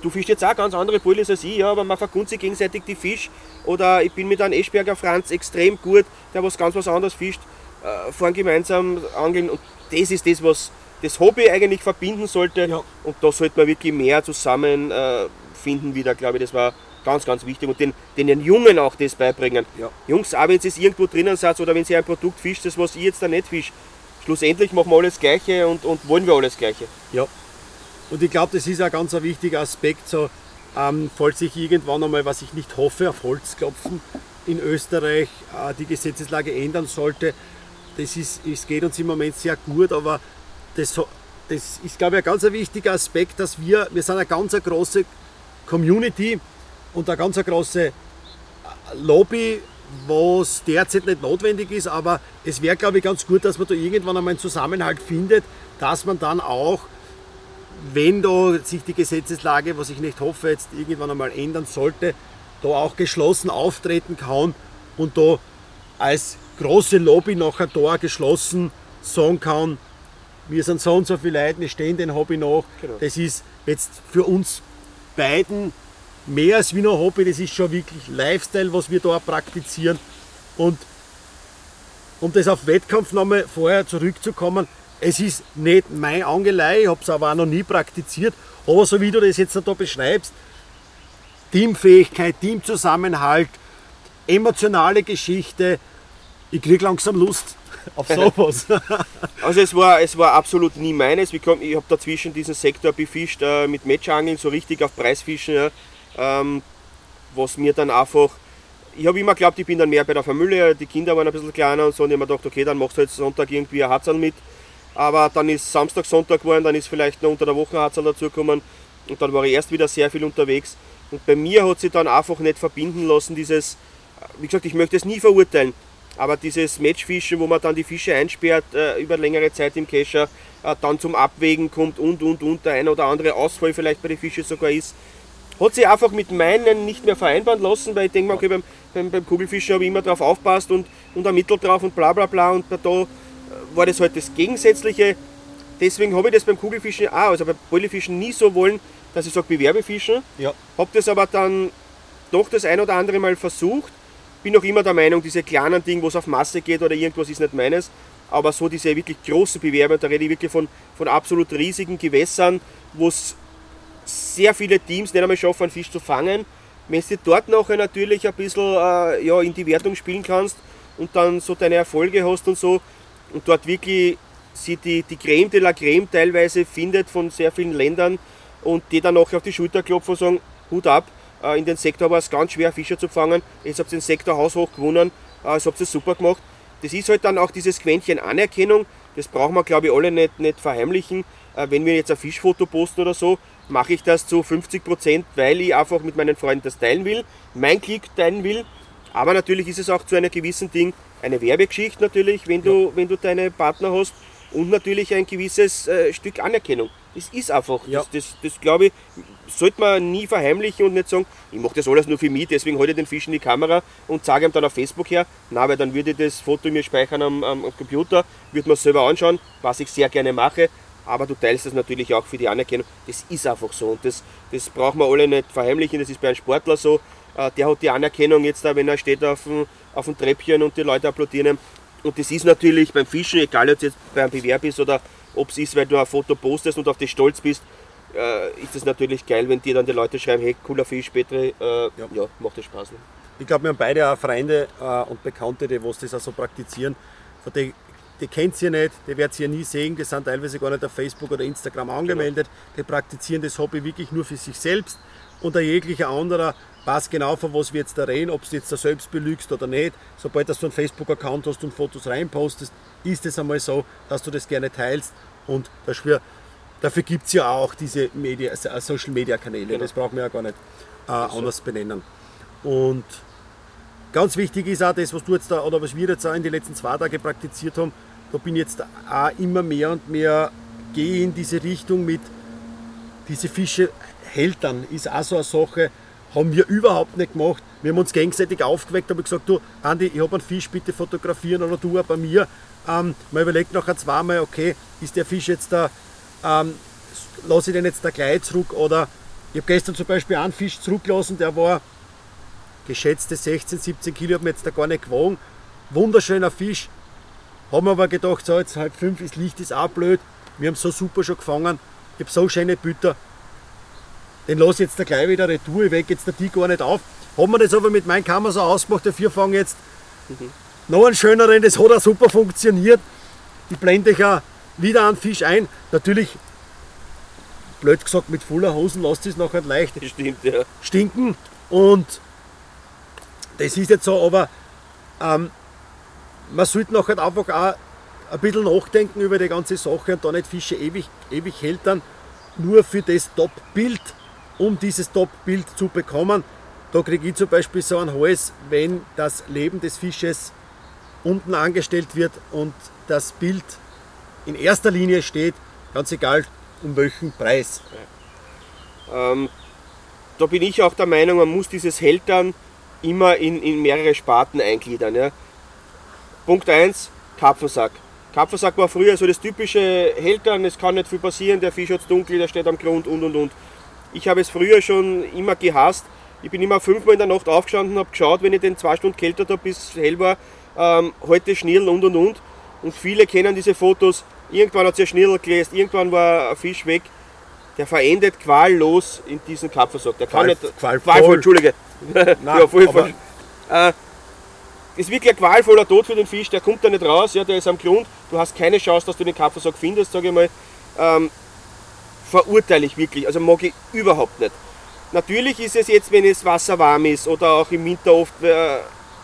du fischst jetzt auch ganz andere Bullis als ich, ja, aber man verkunzt sich gegenseitig die Fisch. Oder ich bin mit einem Eschberger Franz extrem gut, der was ganz was anderes fischt, äh, fahren gemeinsam angeln. Und das ist das, was das Hobby eigentlich verbinden sollte. Ja. Und da sollte man wirklich mehr zusammen äh, finden wieder, glaube ich, das war ganz, ganz wichtig. Und den, den Jungen auch das beibringen. Ja. Jungs, auch wenn sie es irgendwo drinnen seid oder wenn sie ein Produkt fischt, das was ich jetzt da nicht fisch, schlussendlich machen wir alles Gleiche und, und wollen wir alles Gleiche. Ja, und ich glaube, das ist ein ganz wichtiger Aspekt, so, ähm, falls sich irgendwann einmal, was ich nicht hoffe, auf Holz klopfen, in Österreich äh, die Gesetzeslage ändern sollte. Das ist, es geht uns im Moment sehr gut, aber das, das ist, glaube ich, ein ganz wichtiger Aspekt, dass wir, wir sind eine ganz große Community und eine ganz große äh, Lobby, was derzeit nicht notwendig ist, aber es wäre, glaube ich, ganz gut, dass man da irgendwann einmal einen Zusammenhalt findet, dass man dann auch wenn da sich die Gesetzeslage, was ich nicht hoffe, jetzt irgendwann einmal ändern sollte, da auch geschlossen auftreten kann und da als große Lobby nachher da geschlossen sagen kann, wir sind so und so viele Leute, wir stehen den Hobby nach. Genau. Das ist jetzt für uns beiden mehr als wie ein Hobby, das ist schon wirklich Lifestyle, was wir da praktizieren. Und um das auf Wettkampf nochmal vorher zurückzukommen, es ist nicht mein Angelei, ich habe es aber auch noch nie praktiziert, aber so wie du das jetzt da beschreibst, Teamfähigkeit, Teamzusammenhalt, emotionale Geschichte, ich kriege langsam Lust auf sowas. also es war, es war absolut nie meines. Ich habe dazwischen diesen Sektor befischt äh, mit Matchangeln, so richtig auf Preisfischen, ja, ähm, was mir dann einfach ich habe immer geglaubt, ich bin dann mehr bei der Familie, die Kinder waren ein bisschen kleiner und so und ich habe mir gedacht, okay, dann machst du jetzt Sonntag irgendwie ein Hatzal mit. Aber dann ist Samstag, Sonntag geworden, dann ist vielleicht noch unter der Woche ein Hatzal dazugekommen und dann war ich erst wieder sehr viel unterwegs. Und bei mir hat sich dann einfach nicht verbinden lassen, dieses, wie gesagt, ich möchte es nie verurteilen, aber dieses Matchfischen, wo man dann die Fische einsperrt äh, über längere Zeit im Kescher, äh, dann zum Abwägen kommt und und und der ein oder andere Ausfall vielleicht bei den Fischen sogar ist, hat sich einfach mit meinen nicht mehr vereinbaren lassen, weil ich denke mir, okay, beim, beim, beim Kugelfischen habe ich immer darauf aufpasst und, und ermittelt drauf und bla bla bla und da, da war das halt das Gegensätzliche. Deswegen habe ich das beim Kugelfischen auch, also beim Polyfischen nie so wollen, dass ich sage, Bewerbefischen. Ja. Habe das aber dann doch das ein oder andere Mal versucht. Bin auch immer der Meinung, diese kleinen Dinge, wo es auf Masse geht oder irgendwas, ist nicht meines. Aber so diese wirklich großen Bewerber, da rede ich wirklich von, von absolut riesigen Gewässern, wo es sehr viele Teams nicht einmal schaffen, einen Fisch zu fangen. Wenn du dort nachher natürlich ein bisschen äh, ja, in die Wertung spielen kannst und dann so deine Erfolge hast und so und dort wirklich sie die, die Creme de la Creme teilweise findet von sehr vielen Ländern und die dann nachher auf die Schulter klopfen und sagen, Hut ab, äh, in den Sektor war es ganz schwer, Fische zu fangen, jetzt habt ihr den Sektor haushoch gewonnen, äh, jetzt habt ihr es super gemacht. Das ist halt dann auch dieses Quäntchen Anerkennung, das brauchen wir glaube ich alle nicht, nicht verheimlichen. Äh, wenn wir jetzt ein Fischfoto posten oder so, mache ich das zu 50 Prozent, weil ich einfach mit meinen Freunden das teilen will, mein Klick teilen will. Aber natürlich ist es auch zu einer gewissen Ding eine Werbegeschichte natürlich, wenn du, ja. wenn du deine Partner hast und natürlich ein gewisses äh, Stück Anerkennung. Das ist einfach, ja. das, das, das glaube ich, sollte man nie verheimlichen und nicht sagen, ich mache das alles nur für mich, deswegen halte ich den Fisch in die Kamera und zeige ihm dann auf Facebook her. Na, weil dann würde ich das Foto mir speichern am, am Computer, würde man es selber anschauen, was ich sehr gerne mache aber du teilst das natürlich auch für die Anerkennung. Das ist einfach so und das, das brauchen wir alle nicht verheimlichen. Das ist bei einem Sportler so. Äh, der hat die Anerkennung jetzt da, wenn er steht auf dem, auf dem Treppchen und die Leute applaudieren. Und das ist natürlich beim Fischen, egal ob es jetzt beim Bewerb ist oder ob es ist, weil du ein Foto postest und auf das stolz bist, äh, ist es natürlich geil, wenn dir dann die Leute schreiben, hey, cooler Fisch, Petri, äh, ja. ja, macht das Spaß. Ne? Ich glaube, wir haben beide auch Freunde äh, und Bekannte, die was das auch so praktizieren. Von denen die kennt ihr nicht, die werdet ihr nie sehen, die sind teilweise gar nicht auf Facebook oder Instagram angemeldet, genau. die praktizieren das Hobby wirklich nur für sich selbst und ein jeglicher anderer weiß genau, von was wir jetzt da reden, ob du jetzt da selbst belügst oder nicht. Sobald du einen Facebook-Account hast und Fotos reinpostest, ist es einmal so, dass du das gerne teilst und dafür, dafür gibt es ja auch diese Media, äh, Social-Media-Kanäle, genau. das brauchen wir ja gar nicht äh, anders benennen. Und Ganz wichtig ist auch das, was du jetzt da oder was wir jetzt auch in den letzten zwei Tagen praktiziert haben. Da bin ich jetzt auch immer mehr und mehr gehe in diese Richtung mit diese Fische hält ist auch so eine Sache, haben wir überhaupt nicht gemacht. Wir haben uns gegenseitig aufgeweckt, habe gesagt, du Andi, ich habe einen Fisch, bitte fotografieren oder du auch bei mir. Ähm, man überlegt nachher zweimal, okay, ist der Fisch jetzt da, ähm, lasse ich den jetzt da gleich zurück oder ich habe gestern zum Beispiel einen Fisch zurückgelassen, der war geschätzte 16, 17 Kilo, habe mir jetzt da gar nicht gewogen. Wunderschöner Fisch. Haben wir aber gedacht, so jetzt halb fünf, das Licht ist auch blöd. Wir haben so super schon gefangen. Ich habe so schöne Bütter. Den lasse ich jetzt da gleich wieder retour. Ich wecke jetzt die gar nicht auf. Haben wir das aber mit meinem Kamera so ausgemacht, dafür fangen jetzt mhm. noch einen schöneren. Das hat auch super funktioniert. Ich blende ich auch wieder einen Fisch ein. Natürlich, blöd gesagt, mit voller Hosen lasst es nachher leicht Stimmt, ja. stinken. Und das ist jetzt so, aber ähm, man sollte noch halt einfach auch ein bisschen nachdenken über die ganze Sache und da nicht Fische ewig, ewig hält dann nur für das Top-Bild, um dieses Top-Bild zu bekommen. Da kriege ich zum Beispiel so einen Hals, wenn das Leben des Fisches unten angestellt wird und das Bild in erster Linie steht, ganz egal, um welchen Preis? Ähm, da bin ich auch der Meinung, man muss dieses Hältern immer in, in mehrere Sparten eingliedern. Ja. Punkt 1, Karpfensack. Karpfensack war früher so das typische Hältern, es kann nicht viel passieren, der Fisch hat dunkel, der steht am Grund und und und. Ich habe es früher schon immer gehasst. Ich bin immer fünfmal in der Nacht aufgestanden, habe geschaut, wenn ich den zwei Stunden kälter habe, bis hell war, ähm, heute Schnirl und und und. Und viele kennen diese Fotos. Irgendwann hat sich ein Schnirl gelöst, irgendwann war ein Fisch weg. Der verendet quallos in diesen Karpfensack. Der kann Qual- nicht. qualvoll. Qualvoll, Entschuldige. Nein, ja, voll, voll. Äh, ist wirklich ein qualvoller Tod für den Fisch, der kommt da nicht raus, ja, der ist am Grund, du hast keine Chance, dass du den Karpfensack findest, sage ich mal. Ähm, verurteile ich wirklich, also mag ich überhaupt nicht. Natürlich ist es jetzt, wenn es Wasser warm ist oder auch im Winter oft, äh,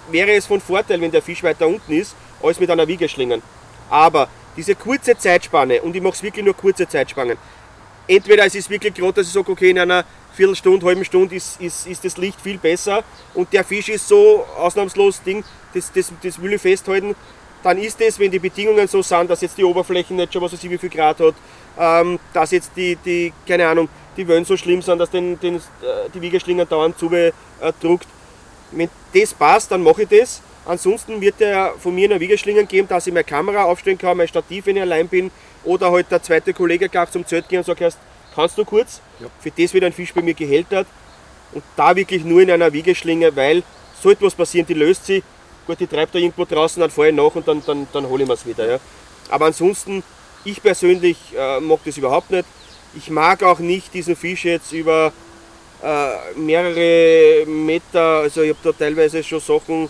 wäre es von Vorteil, wenn der Fisch weiter unten ist, als mit einer Wiegeschlingen. Aber diese kurze Zeitspanne, und ich mache es wirklich nur kurze Zeitspannen, entweder es ist wirklich gerade, dass ich sage, okay, in einer Viertelstunde, halben Stunde ist, ist, ist das Licht viel besser und der Fisch ist so ausnahmslos Ding, das, das, das will ich festhalten, dann ist es, wenn die Bedingungen so sind, dass jetzt die Oberfläche nicht schon was weiß ich wie viel Grad hat, ähm, dass jetzt die, die, keine Ahnung, die Wellen so schlimm sind, dass den, den, äh, die Wiegeschlingen dauernd zube äh. Wenn das passt, dann mache ich das. Ansonsten wird er von mir eine Wiegeschlingen geben, dass ich meine Kamera aufstellen kann, mein Stativ, wenn ich allein bin, oder halt der zweite Kollege gleich zum Zelt gehen und sagt, erst, kannst du kurz? Ja. Für das wird ein Fisch bei mir gehältert. Und da wirklich nur in einer Wiegeschlinge, weil sollte was passieren, die löst sie. Gut, die treibt da irgendwo draußen, dann fahre ich nach und dann, dann, dann hole ich mir es wieder. Ja. Aber ansonsten, ich persönlich äh, mag das überhaupt nicht. Ich mag auch nicht diesen Fisch jetzt über äh, mehrere Meter, also ich habe da teilweise schon Sachen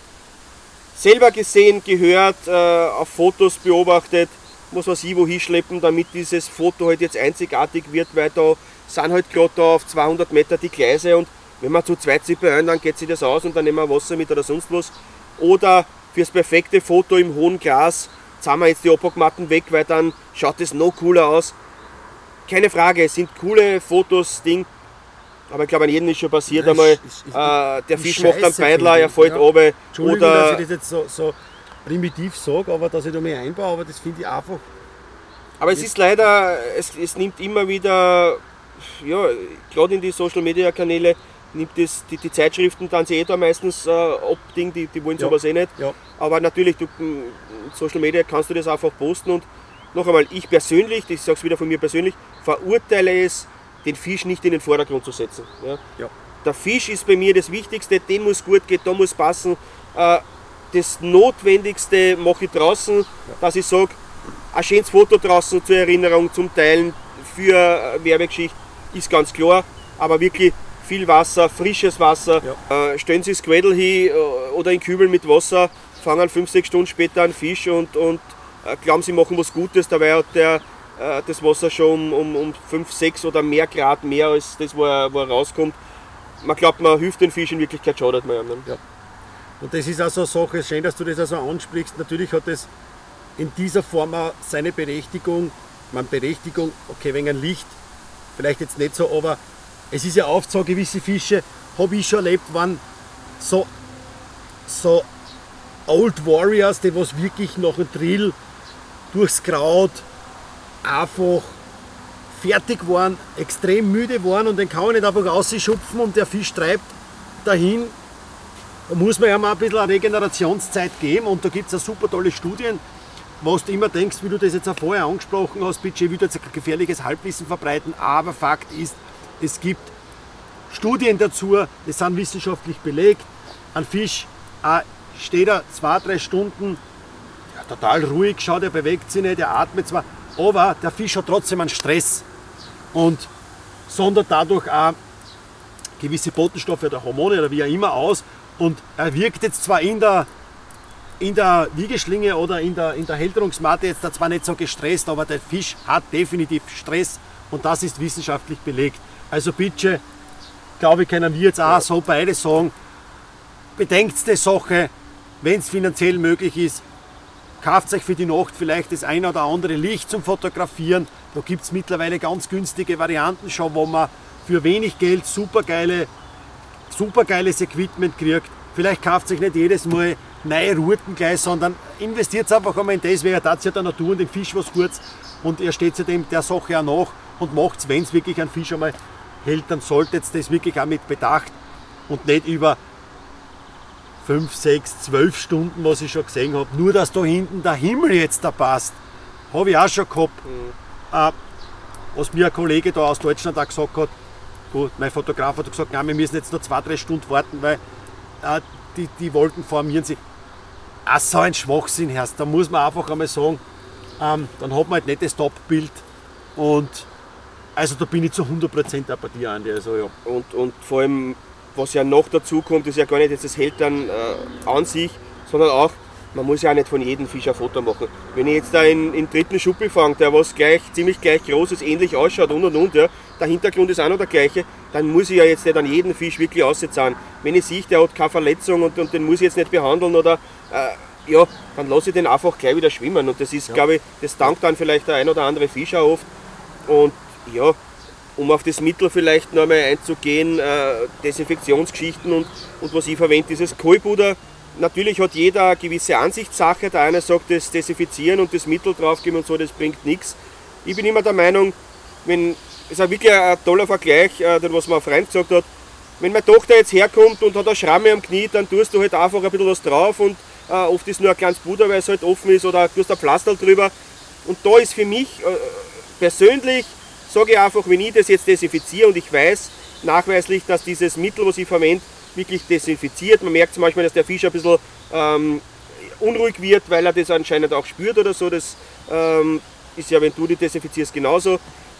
selber gesehen, gehört, äh, auf Fotos beobachtet, muss man sie wohin schleppen, damit dieses Foto halt jetzt einzigartig wird, weil da sind halt gerade da auf 200 Meter die Gleise und wenn man zu zweit sich beeilen, dann geht sich das aus und dann nehmen wir Wasser mit oder sonst was. Oder fürs perfekte Foto im hohen Glas zahlen wir jetzt die Abpackmatten weg, weil dann schaut es noch cooler aus. Keine Frage, es sind coole Fotos, Ding, aber ich glaube, an jedem ist schon passiert Ja, einmal, ist- ist- äh, der Fisch macht einen Beidler, er ich. fällt Ja. runter. Entschuldigung, Oder dass ich das jetzt so, so primitiv sage, aber dass ich da mehr einbaue, aber das finde ich einfach. Aber es ist leider, es, es nimmt immer wieder, ja, gerade in die Social Media Kanäle, nimmt es die, die Zeitschriften dann sie eh da meistens äh, ab, Ding, die, die wollen Ja. sowas eh nicht. Ja. Aber natürlich, du, Social Media kannst du das einfach posten und noch einmal, ich persönlich, ich sage es wieder von mir persönlich, verurteile es, den Fisch nicht in den Vordergrund zu setzen. Ja. Ja. Der Fisch ist bei mir das Wichtigste, den muss gut gehen, da muss passen. Äh, das Notwendigste mache ich draußen, dass ich sage, ein schönes Foto draußen zur Erinnerung, zum Teilen für Werbegeschichte ist ganz klar, aber wirklich viel Wasser, frisches Wasser. Äh, stellen Sie das Quädel hin äh, oder in Kübel mit Wasser, fangen 5-6 Stunden später einen Fisch und, und äh, glauben, Sie machen was Gutes. Dabei hat der, äh, das Wasser schon um, um, um 5, 6 oder mehr Grad mehr als das, wo er, wo er rauskommt. Man glaubt, man hilft den Fisch, in Wirklichkeit schadet man ihm. Ja. Und das ist auch so eine Sache, schön, dass du das also ansprichst. Natürlich hat es in dieser Form auch seine Berechtigung. Man Berechtigung, okay, wegen ein Licht, vielleicht jetzt nicht so, aber es ist ja oft so, gewisse Fische, habe ich schon erlebt, waren so, so Old Warriors, die was wirklich nach dem Drill durchs Kraut einfach fertig waren, extrem müde waren und den kann man nicht einfach rausschupfen und der Fisch treibt dahin. Da muss man ja mal ein bisschen eine Regenerationszeit geben und da gibt es super tolle Studien, wo du immer denkst, wie du das jetzt auch vorher angesprochen hast, bitte, ich will jetzt ein gefährliches Halbwissen verbreiten, aber Fakt ist, es gibt Studien dazu, die sind wissenschaftlich belegt. Ein Fisch äh, steht da zwei, drei Stunden ja, total ruhig, schaut, er bewegt sich nicht, er atmet zwar, aber der Fisch hat trotzdem einen Stress und sondert dadurch auch gewisse Botenstoffe oder Hormone oder wie auch immer aus und er wirkt jetzt zwar in der, in der Wiegeschlinge oder in der, in der Hälterungsmatte jetzt zwar nicht so gestresst, aber der Fisch hat definitiv Stress und das ist wissenschaftlich belegt. Also bitte, glaube ich, können wir jetzt auch so beide sagen, bedenkt die Sache, wenn es finanziell möglich ist, kauft euch für die Nacht vielleicht das eine oder andere Licht zum Fotografieren. Da gibt es mittlerweile ganz günstige Varianten schon, wo man für wenig Geld supergeile, supergeiles Equipment kriegt. Vielleicht kauft euch nicht jedes Mal neue Routen gleich, sondern investiert einfach einmal in das Vegetation der Natur und den Fisch was kurz und ihr steht zu dem der Sache auch nach. und macht es, wenn es wirklich ein Fisch einmal hält, dann solltet ihr das wirklich auch mit Bedacht und nicht über 5, 6, 12 Stunden, was ich schon gesehen habe, nur dass da hinten der Himmel jetzt da passt. Habe ich auch schon gehabt. Mhm. Äh, was mir ein Kollege da aus Deutschland auch gesagt hat, gut, mein Fotograf hat gesagt, nein, wir müssen jetzt noch zwei, drei Stunden warten, weil äh, die, die Wolken formieren sich. Ach, so ein Schwachsinn, Herr. Da muss man einfach einmal sagen, ähm, dann hat man halt nicht das Top-Bild und also da bin ich zu 100% bei dir, Andi. Also, ja. und, und vor allem, was ja noch dazu kommt, ist ja gar nicht jetzt das Hält dann äh, an sich, sondern auch, man muss ja auch nicht von jedem Fisch ein Foto machen. Wenn ich jetzt da einen, einen dritten Schuppi fange, der was gleich, ziemlich gleich groß ist, ähnlich ausschaut und und und, ja, der Hintergrund ist auch noch der gleiche, dann muss ich ja jetzt nicht an jeden Fisch wirklich auszahlen. Wenn ich sehe, der hat keine Verletzung und, und den muss ich jetzt nicht behandeln oder äh, ja, dann lasse ich den einfach gleich wieder schwimmen. Und das ist, ja. glaube ich, das dankt dann vielleicht der ein oder andere Fisch auch oft. Und ja, um auf das Mittel vielleicht noch einmal einzugehen, äh, Desinfektionsgeschichten und, und was ich verwende, dieses Kohlpuder. Natürlich hat jeder eine gewisse Ansichtssache. Der eine sagt, das Desinfizieren und das Mittel draufgeben und so, das bringt nichts. Ich bin immer der Meinung, wenn, ist wirklich ein toller Vergleich, äh, den was mein Freund gesagt hat, wenn meine Tochter jetzt herkommt und hat eine Schramme am Knie, dann tust du halt einfach ein bisschen was drauf und äh, oft ist nur ein kleines Puder, weil es halt offen ist oder tust ein Pflaster drüber. Und da ist für mich äh, persönlich sage ich einfach, wenn ich das jetzt desinfiziere und ich weiß nachweislich, dass dieses Mittel, was ich verwende, wirklich desinfiziert. Man merkt zum Beispiel, dass der Fisch ein bisschen ähm, unruhig wird, weil er das anscheinend auch spürt oder so. Das ähm, ist ja, wenn du die desinfizierst, genauso.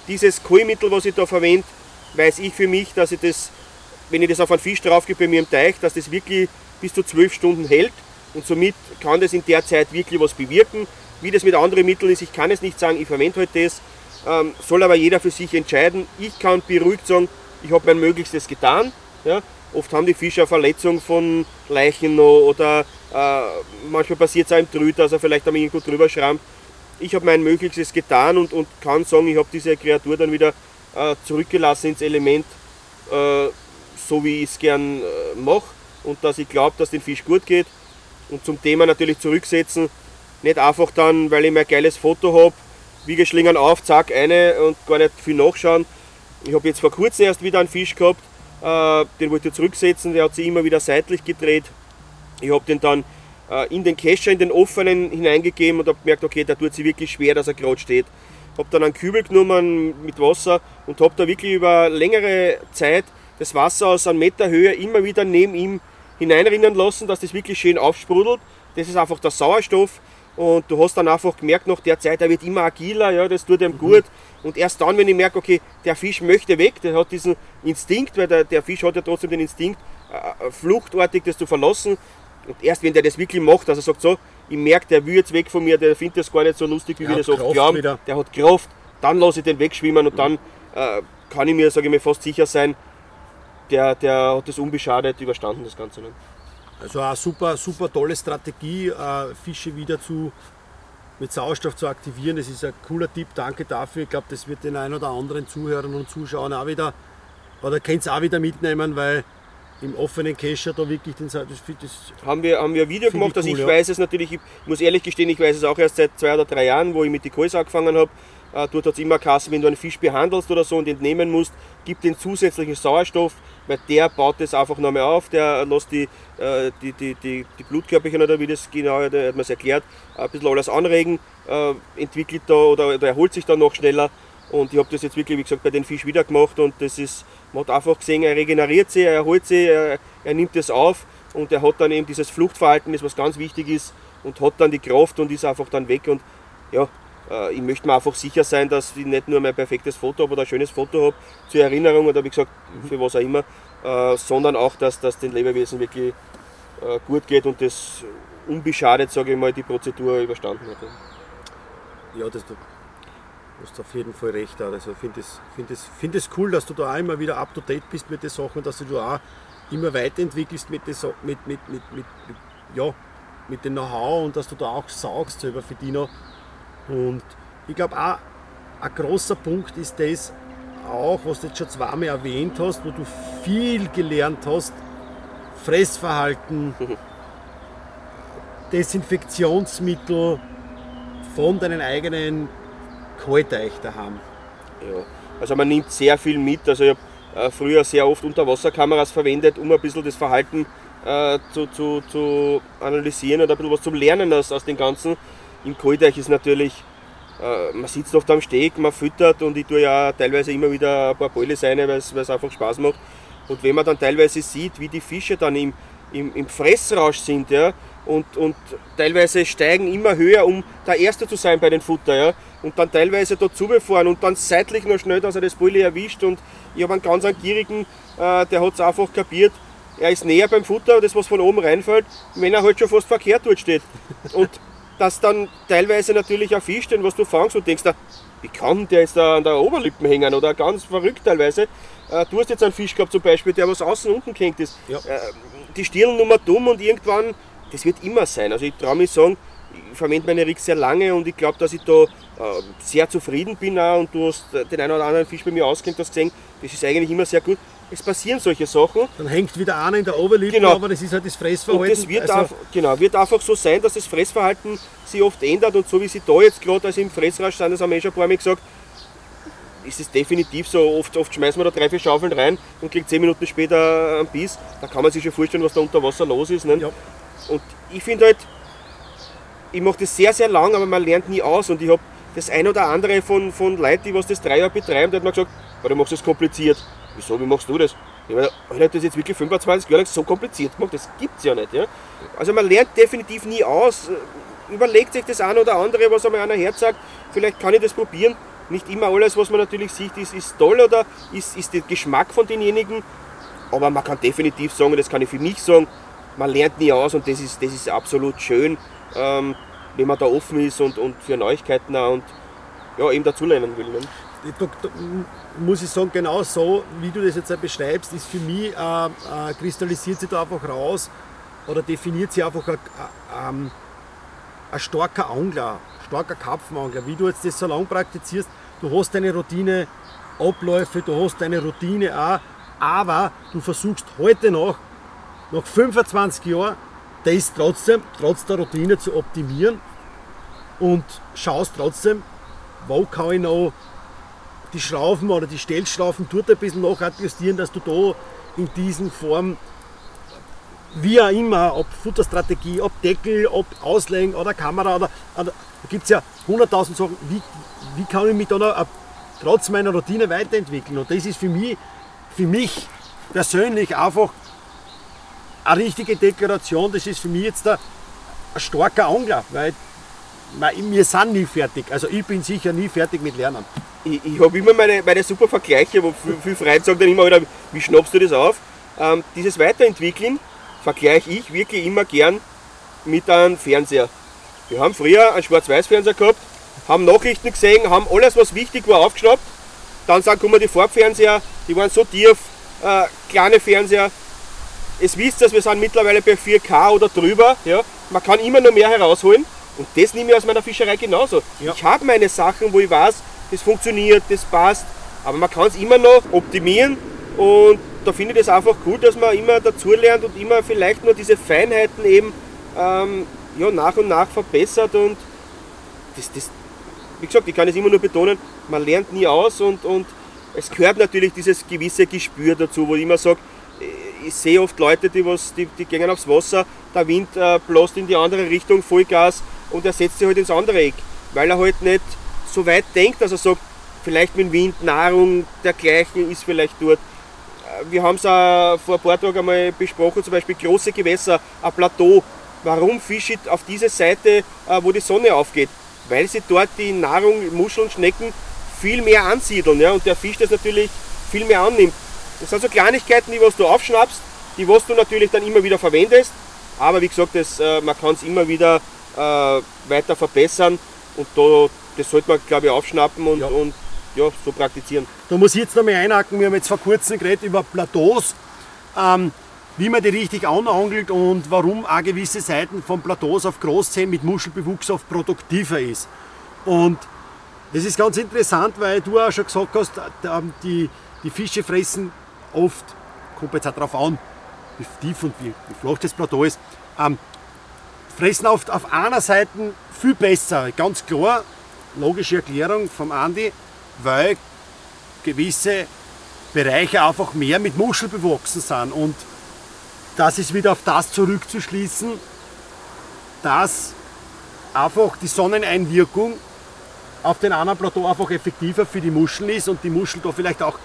Dieses Kohlmittel, was ich da verwende, weiß ich für mich, dass ich das, wenn ich das auf einen Fisch draufgebe bei mir im Teich, dass das wirklich bis zu zwölf Stunden hält und somit kann das in der Zeit wirklich was bewirken. Wie das mit anderen Mitteln ist, ich kann es nicht sagen, ich verwende halt das ähm, soll aber jeder für sich entscheiden. Ich kann beruhigt sagen, ich habe mein Möglichstes getan. Ja. Oft haben die Fischer Verletzung von Leichen noch oder äh, manchmal passiert es auch im Trüt, dass er vielleicht einmal irgendwo drüber schrammt. Ich habe mein Möglichstes getan und, und kann sagen, ich habe diese Kreatur dann wieder äh, zurückgelassen ins Element, äh, so wie ich es gern äh, mache und dass ich glaube, dass den Fisch gut geht. Und zum Thema natürlich zurücksetzen, nicht einfach dann, weil ich mein geiles Foto habe, Wiegeschlingern auf, zack, eine und gar nicht viel nachschauen. Ich habe jetzt vor kurzem erst wieder einen Fisch gehabt, äh, den wollte ich zurücksetzen, der hat sich immer wieder seitlich gedreht. Ich habe den dann in den Kescher, in den offenen hineingegeben und habe gemerkt, okay, da tut sich wirklich schwer, dass er gerade steht. Habe dann einen Kübel genommen mit Wasser und habe da wirklich über längere Zeit das Wasser aus einem Meter Höhe immer wieder neben ihm hineinrinnen lassen, dass das wirklich schön aufsprudelt. Das ist einfach der Sauerstoff, und du hast dann einfach gemerkt, nach der Zeit, er wird immer agiler, ja, das tut ihm gut. Und erst dann, wenn ich merke, okay, der Fisch möchte weg, der hat diesen Instinkt, weil der, der Fisch hat ja trotzdem den Instinkt, äh, äh fluchtartig das zu verlassen. Und erst wenn der das wirklich macht, also er sagt so, ich merke, der will jetzt weg von mir, der findet das gar nicht so lustig, wie wir das oft glauben. Wieder. Der hat Kraft, dann lasse ich den wegschwimmen und dann äh, kann ich mir, sage ich mir, fast sicher sein, der, der hat das unbeschadet überstanden, das Ganze. Ne? Also eine super, super tolle Strategie, äh, Fische wieder zu, mit Sauerstoff zu aktivieren. Das ist ein cooler Tipp, danke dafür. Ich glaube, das wird den einen oder anderen Zuhörern und Zuschauern auch wieder, oder könnt auch wieder mitnehmen, weil im offenen Kescher da wirklich den das, das haben wir haben wir ein Video gemacht, also ich cool, ich ja. weiß es natürlich, ich muss ehrlich gestehen, ich weiß es auch erst seit zwei oder drei Jahren, wo ich mit die Kois angefangen habe. Äh, dort hat es immer Kasse, wenn du einen Fisch behandelst oder so und entnehmen musst, gib den zusätzlichen Sauerstoff, weil der baut das einfach nochmal auf, der lässt die, äh, die, die, die, die Blutkörperchen oder wie das genau, der hat man es erklärt, ein bisschen alles anregen, äh, entwickelt da oder, oder erholt sich dann noch schneller. Und ich habe das jetzt wirklich, wie gesagt, bei den Fisch wieder gemacht und das ist, man hat einfach gesehen, er regeneriert sich, er erholt sich, er, er nimmt das auf und er hat dann eben dieses Fluchtverhalten, das was ganz wichtig ist und hat dann die Kraft und ist einfach dann weg und ja, äh, ich möchte mir einfach sicher sein, dass ich nicht nur mein perfektes Foto habe oder ein schönes Foto habe zur Erinnerung oder wie gesagt, für was auch immer, äh, sondern auch, dass das den Lebewesen wirklich äh, gut geht und das unbeschadet, sage ich mal, die Prozedur überstanden hat. Ja, das, du hast auf jeden Fall recht. Also ich finde es find find cool, dass du da auch immer wieder up to date bist mit den Sachen, dass du da auch immer weiterentwickelst mit, den, mit, mit, mit, mit, mit, ja, mit dem Know-how und dass du da auch saugst selber für dich noch und ich glaube auch, ein großer Punkt ist das auch, was du jetzt schon zweimal erwähnt hast, wo du viel gelernt hast, Fressverhalten, Desinfektionsmittel von deinen eigenen Kalteich daheim. Ja, Also man nimmt sehr viel mit. Also ich habe äh, früher sehr oft Unterwasserkameras verwendet, um ein bisschen das Verhalten äh, zu, zu, zu analysieren oder ein bisschen was zum Lernen aus, aus dem Ganzen. Im Kalteich ist natürlich, äh, man sitzt oft am Steg, man füttert und ich tue ja teilweise immer wieder ein paar Bälle rein, weil es einfach Spaß macht. Und wenn man dann teilweise sieht, wie die Fische dann im, im, im Fressrausch sind, ja, und, und teilweise steigen immer höher, um der Erste zu sein bei den Futter, ja, und dann teilweise dort zubefahren und dann seitlich noch schnell, dass er das Bulli erwischt und ich habe einen ganz gierigen, äh, der hat es einfach kapiert, er ist näher beim Futter, das was von oben reinfällt, wenn er halt schon fast verkehrt dort steht. Und dass dann teilweise natürlich ein Fisch, den was du fangst und denkst, wie kann der jetzt da an der Oberlippen hängen oder ganz verrückt teilweise. Äh, du hast jetzt einen Fisch gehabt zum Beispiel, der was außen unten gehängt ist. Ja. Äh, die Stirn nur dumm und irgendwann, das wird immer sein. Also ich traue mich sagen, ich verwende meine Rigs sehr lange und ich glaube, dass ich da äh, sehr zufrieden bin auch und du hast den einen oder anderen Fisch bei mir ausgehängt, hast gesehen, das ist eigentlich immer sehr gut es passieren solche Sachen. Dann hängt wieder einer in der Oberlippe, genau. aber das ist halt das Fressverhalten. Und das wird, also genau, wird einfach so sein, dass das Fressverhalten sich oft ändert und so wie sie da jetzt gerade, als im Fressrasch sind, das haben wir eh schon ein paar Mal gesagt, ist es definitiv so. Oft, oft schmeißen wir da drei, vier Schaufeln rein und kriegt zehn Minuten später einen Biss. Da kann man sich schon vorstellen, was da unter Wasser los ist. Ne? Ja. Und ich finde halt, ich mache das sehr, sehr lang, aber man lernt nie aus. Und ich habe das ein oder andere von, von Leuten, die was das drei Jahre betreiben, der hat mir gesagt, du machst es kompliziert. Wieso, wie machst du das? Ich meine, ich habe das jetzt wirklich 25 Jahre lang so kompliziert gemacht, das gibt es ja nicht. Ja? Also man lernt definitiv nie aus, überlegt sich das eine oder andere, was einmal einer Herz sagt, vielleicht kann ich das probieren. Nicht immer alles, was man natürlich sieht, ist, ist toll oder ist, ist der Geschmack von denjenigen, aber man kann definitiv sagen, das kann ich für mich sagen, man lernt nie aus und das ist, das ist absolut schön, ähm, wenn man da offen ist und, und für Neuigkeiten auch und ja, eben dazulernen will. Ne? Da, da, muss ich sagen, genau so, wie du das jetzt beschreibst, ist für mich, äh, äh, kristallisiert sich da einfach raus oder definiert sich einfach ein, ein, starker Angler, starker Karpfenangler. Wie du jetzt das so lange praktizierst, du hast deine Routine, Abläufe, du hast deine Routine auch, aber du versuchst heute noch, nach 25 Jahren, das trotzdem, trotz der Routine zu optimieren und schaust trotzdem, wo kann ich noch die Schrauben oder die Stellschrauben dort ein bisschen nachadjustieren, dass du da in diesen Form, wie auch immer, ob Futterstrategie, ob Deckel, ob Auslegen oder Kamera, oder, oder da gibt es ja hunderttausend Sachen, wie, wie kann ich mich da noch, trotz meiner Routine weiterentwickeln. Und das ist für mich, für mich persönlich einfach eine richtige Deklaration, das ist für mich jetzt ein, starker Angler, weil wir sind nie fertig. Also ich bin sicher nie fertig mit Lernen ich, ich habe immer meine, meine super Vergleiche, wo viele Freunde sagen dann immer wieder, wie schnappst du das auf? Ähm, dieses Weiterentwickeln vergleiche ich wirklich immer gern mit einem Fernseher. Wir haben früher einen Schwarz-Weiß-Fernseher gehabt, haben Nachrichten gesehen, haben alles, was wichtig war, aufgeschnappt. Dann sind kommen die Farbfernseher, die waren so tief, äh, kleine Fernseher. Es wisst ihr, wir sind mittlerweile bei 4K oder drüber. Ja? Man kann immer noch mehr herausholen. Und das nehme ich aus meiner Fischerei genauso. Ja. Ich habe meine Sachen, wo ich weiß, das funktioniert, das passt, aber man kann es immer noch optimieren und da finde ich das einfach gut, dass man immer dazulernt und immer vielleicht nur diese Feinheiten eben ähm, ja, nach und nach verbessert und das, das, wie gesagt, ich kann es immer nur betonen, man lernt nie aus und, und es gehört natürlich dieses gewisse Gespür dazu, wo ich immer sage, ich sehe oft Leute, die, was, die, die gehen aufs Wasser, der Wind äh, bläst in die andere Richtung, Vollgas und er setzt sich halt ins andere Eck, weil er halt nicht so weit denkt, dass er sagt, vielleicht mit Wind, Nahrung dergleichen ist vielleicht dort. Äh, wir haben es auch vor ein paar Tagen einmal besprochen, zum Beispiel große Gewässer, ein Plateau. Warum fische ich auf diese Seite, äh, wo die Sonne aufgeht? Weil sie dort die Nahrung, Muscheln, Schnecken viel mehr ansiedeln ja, und der Fisch das natürlich viel mehr annimmt. Das sind so Kleinigkeiten, die was du aufschnappst, die was du natürlich dann immer wieder verwendest. Aber wie gesagt, das, äh, man kann es immer wieder äh, weiter verbessern und da das sollte man, glaube ich, aufschnappen und ja. und ja, so praktizieren. Da muss ich jetzt noch mal einhaken. Wir haben jetzt vor kurzem geredet über Plateaus, ähm, wie man die richtig anangelt und warum auch gewisse Seiten von Plateaus auf Großzehen mit Muschelbewuchs oft produktiver ist. Und das ist ganz interessant, weil du auch schon gesagt hast, die, die Fische fressen oft, kommt jetzt auch darauf an, wie tief und wie, wie flach das Plateau ist, ähm, fressen oft auf einer Seite viel besser, ganz klar, logische Erklärung vom Andi, weil gewisse Bereiche einfach mehr mit Muschel bewachsen sind. Und das ist wieder auf das zurückzuschließen, dass einfach die Sonneneinwirkung auf den anderen Plateau einfach effektiver für die Muscheln ist und die Muschel da vielleicht auch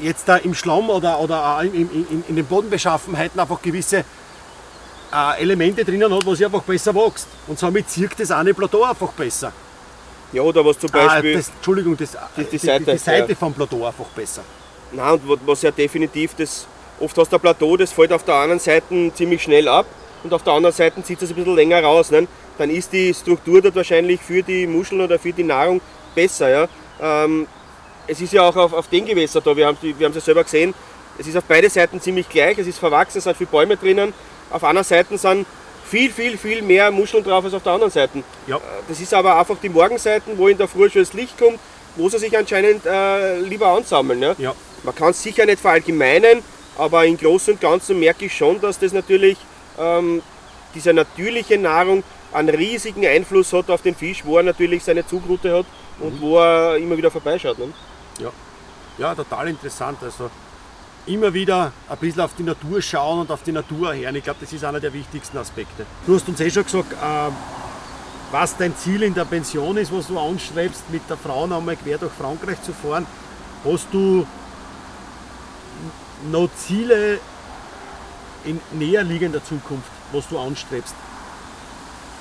jetzt da im Schlamm oder, oder in, in, in den Bodenbeschaffenheiten einfach gewisse äh, Elemente drinnen hat, wo sie einfach besser wächst. Und somit zirkt das eine Plateau einfach besser. Ja, oder was zum Beispiel. Ah, das, Entschuldigung, das, die, die, die, Seite, die Seite ja. vom Plateau einfach besser. Nein, und was ja definitiv das. Oft hast du ein Plateau, das fällt auf der anderen Seite ziemlich schnell ab und auf der anderen Seite zieht es ein bisschen länger raus. Ne? Dann ist die Struktur dort wahrscheinlich für die Muscheln oder für die Nahrung besser. Ja? Ähm, es ist ja auch auf, auf den Gewässern da, wir haben es wir ja selber gesehen, es ist auf beide Seiten ziemlich gleich, es ist verwachsen, es sind viele Bäume drinnen. Auf einer Seite sind viel, viel, viel mehr Muscheln drauf als auf der anderen Seite. Ja. Äh, Das ist aber einfach die Morgenseiten, wo in der Früh schon das Licht kommt, wo sie sich anscheinend äh, lieber ansammeln. Ja? Ja. Man kann es sicher nicht verallgemeinern, aber im Großen und Ganzen merke ich schon, dass das natürlich ähm, diese natürliche Nahrung einen riesigen Einfluss hat auf den Fisch, wo er natürlich seine Zugroute hat und wo er immer wieder vorbeischaut. Ne? Ja. ja, total interessant. Also immer wieder ein bisschen auf die Natur schauen und auf die Natur hören. Ich glaube, das ist einer der wichtigsten Aspekte. Du hast uns eh schon gesagt, äh, was dein Ziel in der Pension ist, was du anstrebst, mit der Frau noch einmal quer durch Frankreich zu fahren. Hast du noch Ziele in näher liegender Zukunft, was du anstrebst?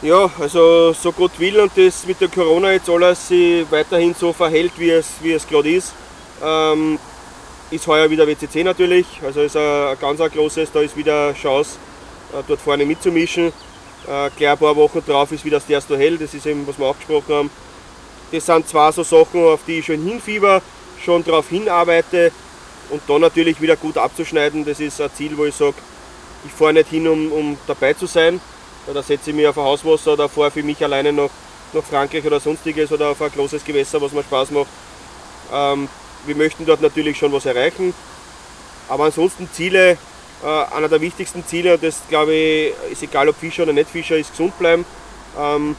Ja, also so Gott will und das mit der Corona jetzt alles sich weiterhin so verhält, wie es, wie es gerade ist, ähm, ist heuer wieder WCC natürlich. Also ist ein, ein ganz ein großes, da ist wieder Chance, äh, dort vorne mitzumischen. Äh, gleich ein paar Wochen drauf ist wieder das Tersto Hell, das ist eben, was wir auch gesprochen haben. Das sind zwei so Sachen, auf die ich schon hinfieber, schon darauf hinarbeite und dann natürlich wieder gut abzuschneiden. Das ist ein Ziel, wo ich sage, ich fahre nicht hin, um, um dabei zu sein. Da setze ich mich auf ein Hauswasser oder fahre für mich alleine nach, nach Frankreich oder sonstiges oder auf ein großes Gewässer, was mir Spaß macht. Ähm, wir möchten dort natürlich schon was erreichen. Aber ansonsten Ziele, äh, einer der wichtigsten Ziele, das glaube ich, ist egal ob Fischer oder nicht Fischer, ist gesund bleiben. Ähm,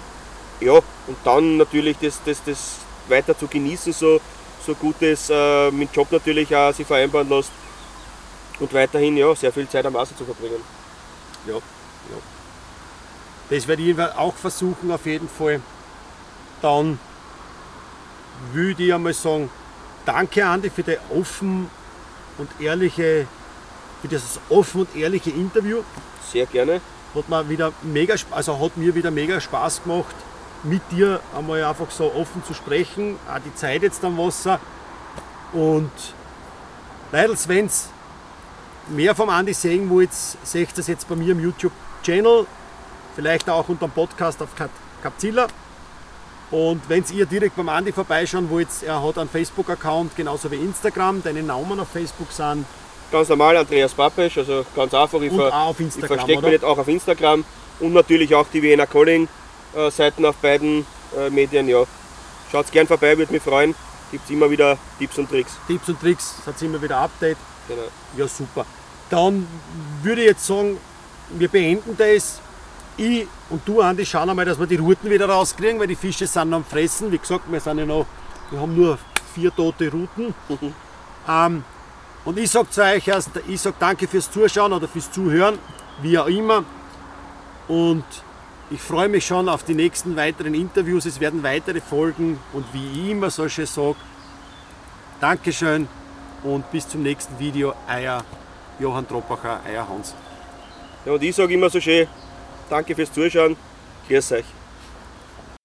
ja, und dann natürlich das, das, das weiter zu genießen, so, so gut es äh, mit Job natürlich auch sich vereinbaren lässt. Und weiterhin ja, sehr viel Zeit am Wasser zu verbringen. Ja. Das werde ich auch versuchen auf jeden Fall. Dann würde ich einmal sagen, danke Andi für das offen und ehrliche, für dieses offen und ehrliche Interview. Sehr gerne. Hat mir wieder mega, also hat mir wieder mega Spaß gemacht, mit dir einmal einfach so offen zu sprechen. Auch die Zeit jetzt am Wasser. Und Leidels, wenn's mehr vom Andi sehen wollt, seht ihr das jetzt bei mir im YouTube-Channel. Vielleicht auch unter dem Podcast auf Cap- Capzilla. Und wenn ihr direkt beim Andi vorbeischauen wollt, er hat einen Facebook-Account, genauso wie Instagram. Deine Namen auf Facebook sind Ganz normal, Andreas Papesch, also ganz einfach. Ich, ver auch ich verstecke mich nicht auch auf Instagram und natürlich auch die Vienna Calling äh, Seiten auf beiden äh, Medien. Ja. Schaut gern vorbei, würde mich freuen. Gibt es immer wieder Tipps und Tricks. Tipps und Tricks, hat immer wieder Update. Genau. Ja, super. Dann würde ich jetzt sagen, wir beenden das. Ich und du, Andi, schauen einmal, dass wir die Routen wieder rauskriegen, weil die Fische sind am Fressen. Wie gesagt, wir, sind ja noch, wir haben nur vier tote Routen. ähm, und ich sage zu euch erst, ich sage danke fürs Zuschauen oder fürs Zuhören, wie auch immer. Und ich freue mich schon auf die nächsten weiteren Interviews. Es werden weitere folgen. Und wie ich immer so schön sage, Dankeschön und bis zum nächsten Video. Euer Johann Troppacher, euer Hans. Ja, und ich sage immer so schön, danke fürs Zuschauen. Grüß euch.